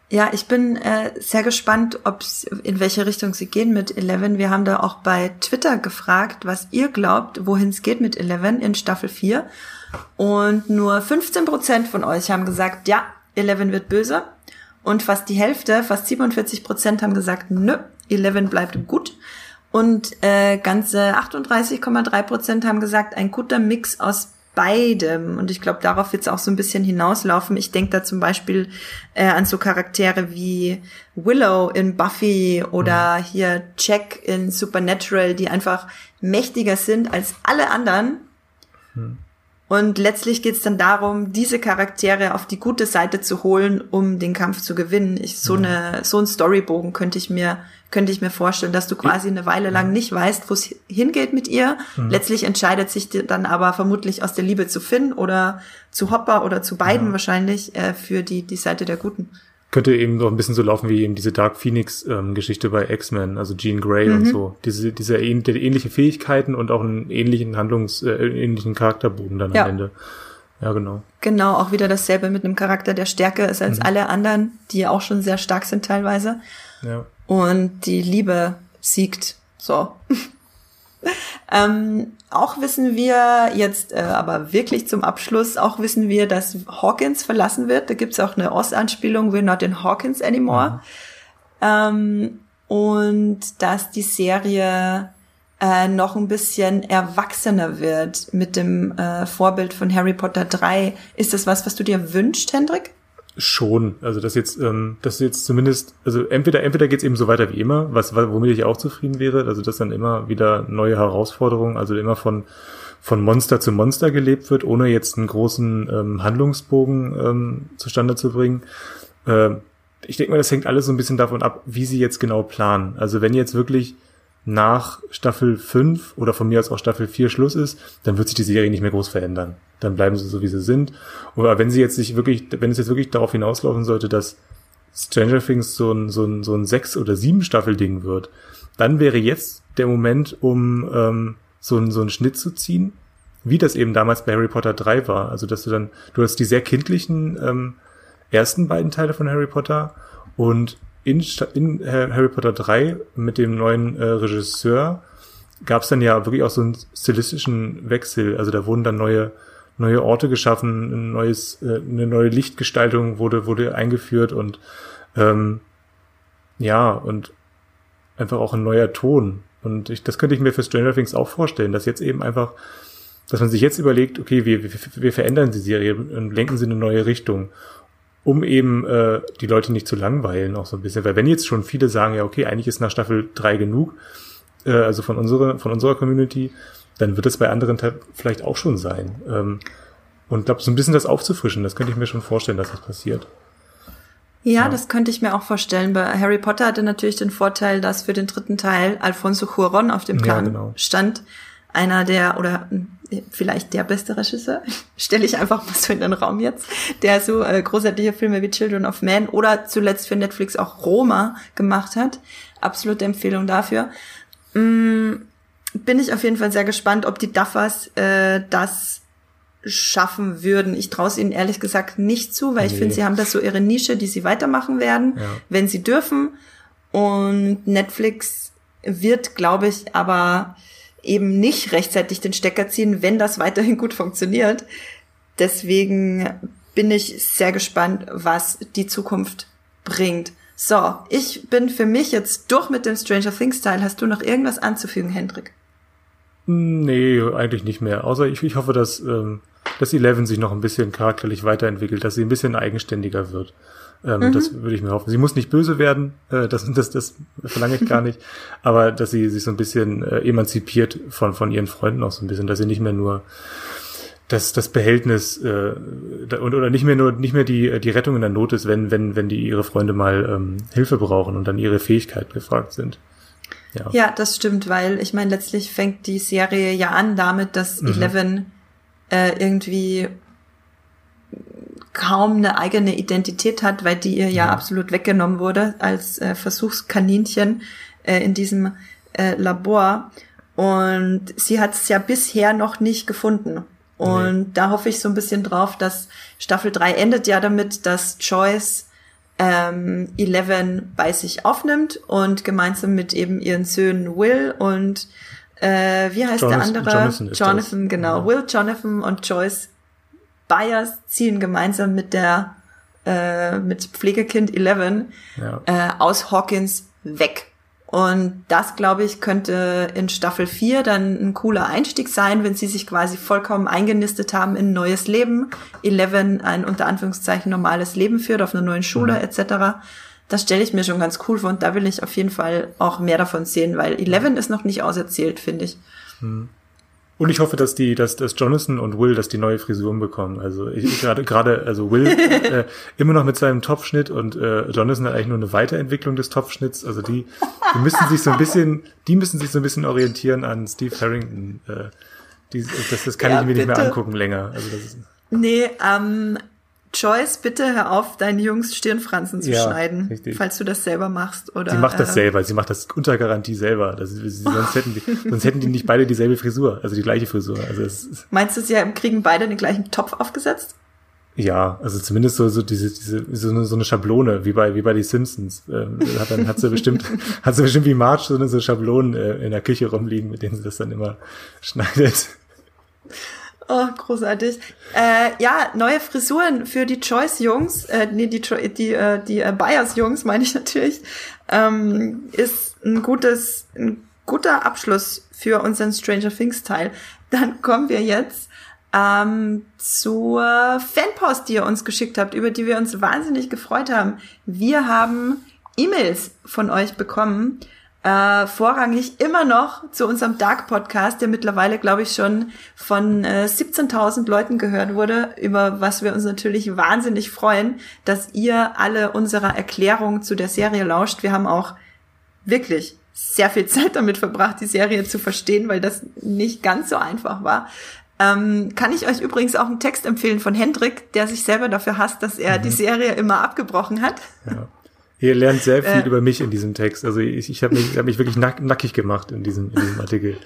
ja, ich bin äh, sehr gespannt, ob in welche Richtung sie gehen mit Eleven. Wir haben da auch bei Twitter gefragt, was ihr glaubt, wohin es geht mit Eleven in Staffel 4. Und nur 15 Prozent von euch haben gesagt, ja, Eleven wird böse. Und fast die Hälfte, fast 47 Prozent haben gesagt, nö, Eleven bleibt gut. Und äh, ganze 38,3 Prozent haben gesagt, ein guter Mix aus beidem. Und ich glaube, darauf wird es auch so ein bisschen hinauslaufen. Ich denke da zum Beispiel äh, an so Charaktere wie Willow in Buffy oder mhm. hier Jack in Supernatural, die einfach mächtiger sind als alle anderen. Mhm. Und letztlich geht es dann darum, diese Charaktere auf die gute Seite zu holen, um den Kampf zu gewinnen. Ich, so, mhm. eine, so ein Storybogen könnte ich mir könnte ich mir vorstellen, dass du quasi eine Weile lang nicht weißt, wo es hingeht mit ihr. Mhm. Letztlich entscheidet sich dann aber vermutlich aus der Liebe zu Finn oder zu Hopper oder zu beiden ja. wahrscheinlich äh, für die, die Seite der Guten. Könnte eben noch ein bisschen so laufen wie eben diese Dark Phoenix ähm, Geschichte bei X-Men, also Jean Grey mhm. und so. Diese, diese ähnliche Fähigkeiten und auch einen ähnlichen Handlungs, äh, ähnlichen Charakterbogen dann ja. am Ende. Ja, genau. Genau, auch wieder dasselbe mit einem Charakter, der stärker ist als mhm. alle anderen, die ja auch schon sehr stark sind teilweise. Ja und die Liebe siegt. So. ähm, auch wissen wir jetzt, äh, aber wirklich zum Abschluss, auch wissen wir, dass Hawkins verlassen wird. Da gibt's auch eine Ost-Anspielung, we're not in Hawkins anymore. Mhm. Ähm, und dass die Serie äh, noch ein bisschen erwachsener wird mit dem äh, Vorbild von Harry Potter 3. Ist das was, was du dir wünschst, Hendrik? Schon, also das jetzt, ähm, das jetzt zumindest, also entweder entweder geht's eben so weiter wie immer, was womit ich auch zufrieden wäre, also dass dann immer wieder neue Herausforderungen, also immer von von Monster zu Monster gelebt wird, ohne jetzt einen großen ähm, Handlungsbogen ähm, zustande zu bringen. Äh, ich denke mal, das hängt alles so ein bisschen davon ab, wie sie jetzt genau planen. Also wenn jetzt wirklich nach Staffel 5 oder von mir aus auch Staffel 4 Schluss ist, dann wird sich die Serie nicht mehr groß verändern. Dann bleiben sie so, wie sie sind. Oder wenn sie jetzt sich wirklich, wenn es jetzt wirklich darauf hinauslaufen sollte, dass Stranger Things so ein, so ein, so ein sechs- oder sieben Staffel-Ding wird, dann wäre jetzt der Moment, um ähm, so, ein, so einen Schnitt zu ziehen, wie das eben damals bei Harry Potter 3 war. Also, dass du dann, du hast die sehr kindlichen ähm, ersten beiden Teile von Harry Potter und in, in Harry Potter 3 mit dem neuen äh, Regisseur gab es dann ja wirklich auch so einen stilistischen Wechsel. Also da wurden dann neue neue Orte geschaffen, ein neues, äh, eine neue Lichtgestaltung wurde wurde eingeführt und ähm, ja und einfach auch ein neuer Ton. Und ich, das könnte ich mir für Stranger Things auch vorstellen, dass jetzt eben einfach, dass man sich jetzt überlegt, okay, wir, wir, wir verändern die Serie und lenken sie in eine neue Richtung um eben äh, die Leute nicht zu langweilen, auch so ein bisschen. Weil wenn jetzt schon viele sagen, ja, okay, eigentlich ist nach Staffel 3 genug, äh, also von unserer, von unserer Community, dann wird es bei anderen vielleicht auch schon sein. Ähm, und glaube, so ein bisschen das aufzufrischen, das könnte ich mir schon vorstellen, dass das passiert. Ja, ja, das könnte ich mir auch vorstellen. Bei Harry Potter hatte natürlich den Vorteil, dass für den dritten Teil Alfonso Cuaron auf dem Plan ja, genau. stand. Einer der, oder vielleicht der beste Regisseur, stelle ich einfach mal so in den Raum jetzt, der so äh, großartige Filme wie Children of Man oder zuletzt für Netflix auch Roma gemacht hat. Absolute Empfehlung dafür. Mm, bin ich auf jeden Fall sehr gespannt, ob die Duffers äh, das schaffen würden. Ich traue es ihnen ehrlich gesagt nicht zu, weil nee. ich finde, sie haben das so ihre Nische, die sie weitermachen werden, ja. wenn sie dürfen. Und Netflix wird, glaube ich, aber eben nicht rechtzeitig den Stecker ziehen, wenn das weiterhin gut funktioniert. Deswegen bin ich sehr gespannt, was die Zukunft bringt. So, ich bin für mich jetzt durch mit dem Stranger Things Teil. Hast du noch irgendwas anzufügen, Hendrik? Nee, eigentlich nicht mehr. Außer ich, ich hoffe, dass, ähm, dass Eleven sich noch ein bisschen charakterlich weiterentwickelt, dass sie ein bisschen eigenständiger wird. Ähm, mhm. Das würde ich mir hoffen. Sie muss nicht böse werden, äh, das, das, das verlange ich gar nicht, aber dass sie sich so ein bisschen äh, emanzipiert von, von ihren Freunden auch so ein bisschen, dass sie nicht mehr nur das, das Behältnis äh, und oder nicht mehr nur nicht mehr die die Rettung in der Not ist, wenn wenn wenn die ihre Freunde mal ähm, Hilfe brauchen und dann ihre Fähigkeiten gefragt sind. Ja. ja, das stimmt, weil ich meine, letztlich fängt die Serie ja an damit, dass mhm. Eleven äh, irgendwie kaum eine eigene Identität hat, weil die ihr ja, ja absolut weggenommen wurde als äh, Versuchskaninchen äh, in diesem äh, Labor. Und sie hat es ja bisher noch nicht gefunden. Und nee. da hoffe ich so ein bisschen drauf, dass Staffel 3 endet ja damit, dass Joyce ähm, Eleven bei sich aufnimmt und gemeinsam mit eben ihren Söhnen Will und äh, wie heißt Jonathan, der andere? Jonathan, Jonathan genau. Ja. Will, Jonathan und Joyce Byers ziehen gemeinsam mit der äh, mit Pflegekind Eleven ja. äh, aus Hawkins weg. Und das, glaube ich, könnte in Staffel 4 dann ein cooler Einstieg sein, wenn sie sich quasi vollkommen eingenistet haben in ein neues Leben. Eleven ein unter Anführungszeichen normales Leben führt auf einer neuen Schule mhm. etc. Das stelle ich mir schon ganz cool vor und da will ich auf jeden Fall auch mehr davon sehen, weil Eleven ist noch nicht auserzählt, finde ich. Mhm. Und ich hoffe, dass die, dass, dass Jonathan und Will, dass die neue Frisuren bekommen. Also ich gerade, gerade, also Will äh, immer noch mit seinem Topfschnitt und äh, Jonathan hat eigentlich nur eine Weiterentwicklung des Topfschnitts. Also die, die müssen sich so ein bisschen, die müssen sich so ein bisschen orientieren an Steve Harrington. Äh, die, das, das kann ja, ich mir bitte. nicht mehr angucken länger. Also das ist, nee, ähm, Joyce, bitte hör auf, deinen Jungs Stirnfransen zu ja, schneiden, richtig. falls du das selber machst. Oder, sie macht das äh, selber, sie macht das unter Garantie selber. Das sonst, hätten die, sonst hätten die nicht beide dieselbe Frisur, also die gleiche Frisur. Also es, Meinst du, sie kriegen beide den gleichen Topf aufgesetzt? Ja, also zumindest so, so diese, diese, so eine, so eine Schablone, wie bei, wie bei die Simpsons. Ähm, hat dann, hat sie bestimmt, hat sie bestimmt wie Marge so eine so Schablonen äh, in der Küche rumliegen, mit denen sie das dann immer schneidet. Oh, großartig. Äh, ja, neue Frisuren für die Choice-Jungs, äh, nee, die, die, äh, die äh, Bias-Jungs meine ich natürlich, ähm, ist ein gutes, ein guter Abschluss für unseren Stranger Things-Teil. Dann kommen wir jetzt ähm, zur Fanpost, die ihr uns geschickt habt, über die wir uns wahnsinnig gefreut haben. Wir haben E-Mails von euch bekommen äh, vorrangig immer noch zu unserem Dark Podcast, der mittlerweile, glaube ich, schon von äh, 17.000 Leuten gehört wurde, über was wir uns natürlich wahnsinnig freuen, dass ihr alle unserer Erklärung zu der Serie lauscht. Wir haben auch wirklich sehr viel Zeit damit verbracht, die Serie zu verstehen, weil das nicht ganz so einfach war. Ähm, kann ich euch übrigens auch einen Text empfehlen von Hendrik, der sich selber dafür hasst, dass er mhm. die Serie immer abgebrochen hat. Ja. Ihr lernt sehr viel äh, über mich in diesem Text. Also ich, ich habe mich, hab mich wirklich nack, nackig gemacht in diesem, in diesem Artikel.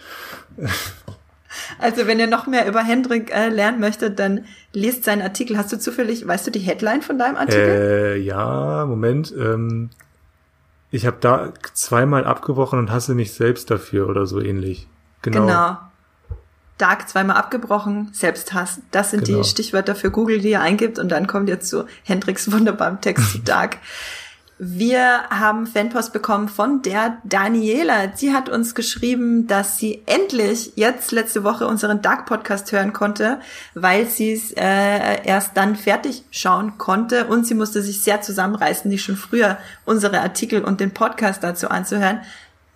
Also wenn ihr noch mehr über Hendrik äh, lernen möchtet, dann lest seinen Artikel. Hast du zufällig, weißt du die Headline von deinem Artikel? Äh, ja, Moment. Ähm, ich habe da zweimal abgebrochen und hasse mich selbst dafür oder so ähnlich. Genau. Genau. Dark zweimal abgebrochen, Selbsthass. Das sind genau. die Stichwörter für Google, die ihr eingibt und dann kommt ihr zu Hendriks wunderbarem Text zu Dark. Wir haben Fanpost bekommen von der Daniela. Sie hat uns geschrieben, dass sie endlich jetzt letzte Woche unseren Dark Podcast hören konnte, weil sie es äh, erst dann fertig schauen konnte und sie musste sich sehr zusammenreißen, die schon früher unsere Artikel und den Podcast dazu anzuhören.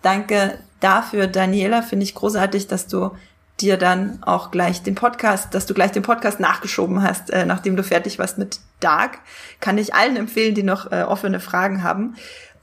Danke dafür, Daniela. Finde ich großartig, dass du dir dann auch gleich den Podcast, dass du gleich den Podcast nachgeschoben hast, äh, nachdem du fertig warst mit Dark. Kann ich allen empfehlen, die noch äh, offene Fragen haben.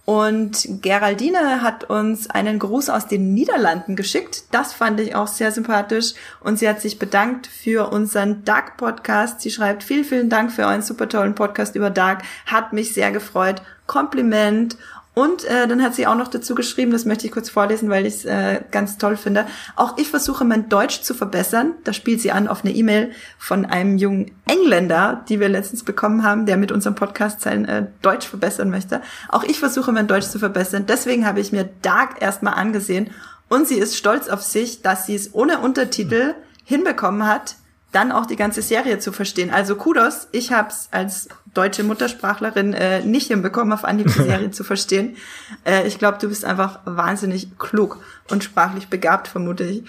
Und Geraldine hat uns einen Gruß aus den Niederlanden geschickt. Das fand ich auch sehr sympathisch. Und sie hat sich bedankt für unseren Dark Podcast. Sie schreibt, vielen, vielen Dank für euren super tollen Podcast über Dark. Hat mich sehr gefreut. Kompliment. Und äh, dann hat sie auch noch dazu geschrieben, das möchte ich kurz vorlesen, weil ich es äh, ganz toll finde. Auch ich versuche mein Deutsch zu verbessern. Da spielt sie an auf eine E-Mail von einem jungen Engländer, die wir letztens bekommen haben, der mit unserem Podcast sein äh, Deutsch verbessern möchte. Auch ich versuche mein Deutsch zu verbessern. Deswegen habe ich mir Dark erstmal angesehen und sie ist stolz auf sich, dass sie es ohne Untertitel hinbekommen hat, dann auch die ganze Serie zu verstehen. Also Kudos, ich habe es als deutsche Muttersprachlerin äh, nicht hinbekommen, auf Anhieb die Serie zu verstehen. Äh, ich glaube, du bist einfach wahnsinnig klug und sprachlich begabt, vermute ich.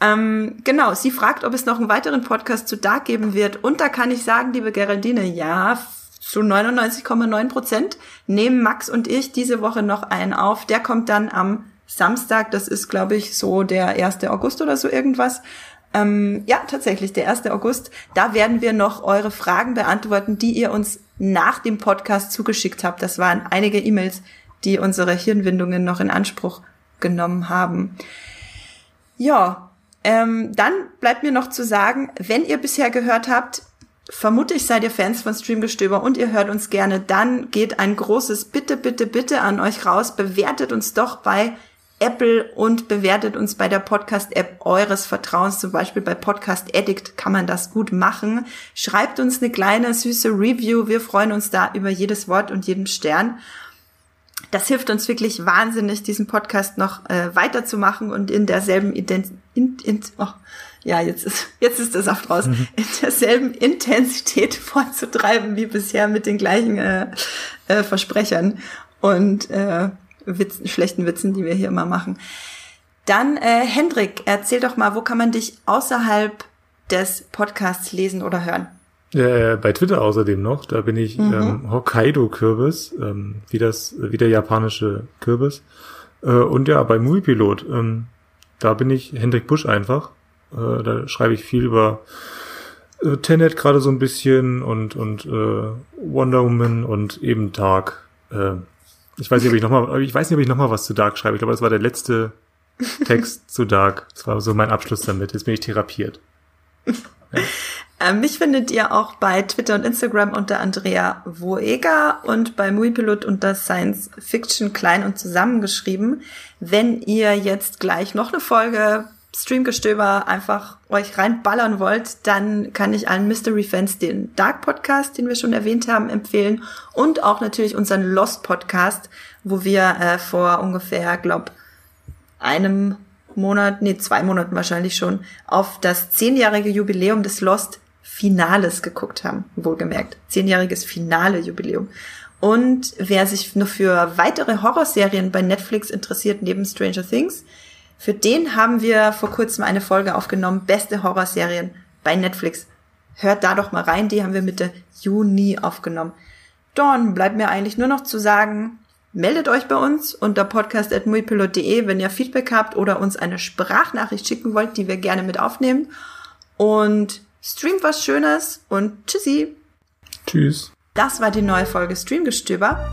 Ähm, genau, sie fragt, ob es noch einen weiteren Podcast zu Dark geben wird. Und da kann ich sagen, liebe Geraldine, ja, zu 99,9 Prozent nehmen Max und ich diese Woche noch einen auf. Der kommt dann am Samstag, das ist, glaube ich, so der 1. August oder so irgendwas. Ähm, ja, tatsächlich, der 1. August. Da werden wir noch eure Fragen beantworten, die ihr uns nach dem Podcast zugeschickt habt. Das waren einige E-Mails, die unsere Hirnwindungen noch in Anspruch genommen haben. Ja, ähm, dann bleibt mir noch zu sagen, wenn ihr bisher gehört habt, vermute ich, seid ihr Fans von Streamgestöber und ihr hört uns gerne, dann geht ein großes Bitte, bitte, bitte an euch raus. Bewertet uns doch bei Apple und bewertet uns bei der Podcast-App eures Vertrauens, zum Beispiel bei Podcast Addict kann man das gut machen. Schreibt uns eine kleine süße Review. Wir freuen uns da über jedes Wort und jeden Stern. Das hilft uns wirklich wahnsinnig, diesen Podcast noch äh, weiterzumachen und in derselben Ident in, in, oh, ja, jetzt ist, jetzt ist das Saft raus, mhm. in derselben Intensität vorzutreiben wie bisher mit den gleichen äh, äh, Versprechern. Und äh, Witz, schlechten Witzen, die wir hier immer machen. Dann, äh, Hendrik, erzähl doch mal, wo kann man dich außerhalb des Podcasts lesen oder hören? Äh, bei Twitter außerdem noch, da bin ich mhm. ähm, Hokkaido-Kürbis, ähm, wie das, wie der japanische Kürbis. Äh, und ja, bei Moviepilot, ähm, da bin ich Hendrik Busch einfach. Äh, da schreibe ich viel über äh, Tenet gerade so ein bisschen und, und äh, Wonder Woman und eben Dark. Äh, ich weiß nicht, ob ich noch mal, ich weiß nicht, ob ich noch mal was zu Dark schreibe. Ich glaube, das war der letzte Text zu Dark. Das war so mein Abschluss damit. Jetzt bin ich therapiert. Ja. Äh, mich findet ihr auch bei Twitter und Instagram unter Andrea Woeger und bei Muipilot unter Science Fiction klein und zusammengeschrieben. Wenn ihr jetzt gleich noch eine Folge Streamgestöber einfach euch reinballern wollt, dann kann ich allen Mystery Fans den Dark Podcast, den wir schon erwähnt haben, empfehlen und auch natürlich unseren Lost Podcast, wo wir äh, vor ungefähr, glaub, einem Monat, nee, zwei Monaten wahrscheinlich schon, auf das zehnjährige Jubiläum des Lost Finales geguckt haben, wohlgemerkt. Zehnjähriges Finale Jubiläum. Und wer sich nur für weitere Horrorserien bei Netflix interessiert, neben Stranger Things, für den haben wir vor kurzem eine Folge aufgenommen, beste Horrorserien bei Netflix. Hört da doch mal rein, die haben wir Mitte Juni aufgenommen. Dann bleibt mir eigentlich nur noch zu sagen, meldet euch bei uns unter podcast.muipilot.de, wenn ihr Feedback habt oder uns eine Sprachnachricht schicken wollt, die wir gerne mit aufnehmen. Und streamt was Schönes und tschüssi. Tschüss. Das war die neue Folge Streamgestöber.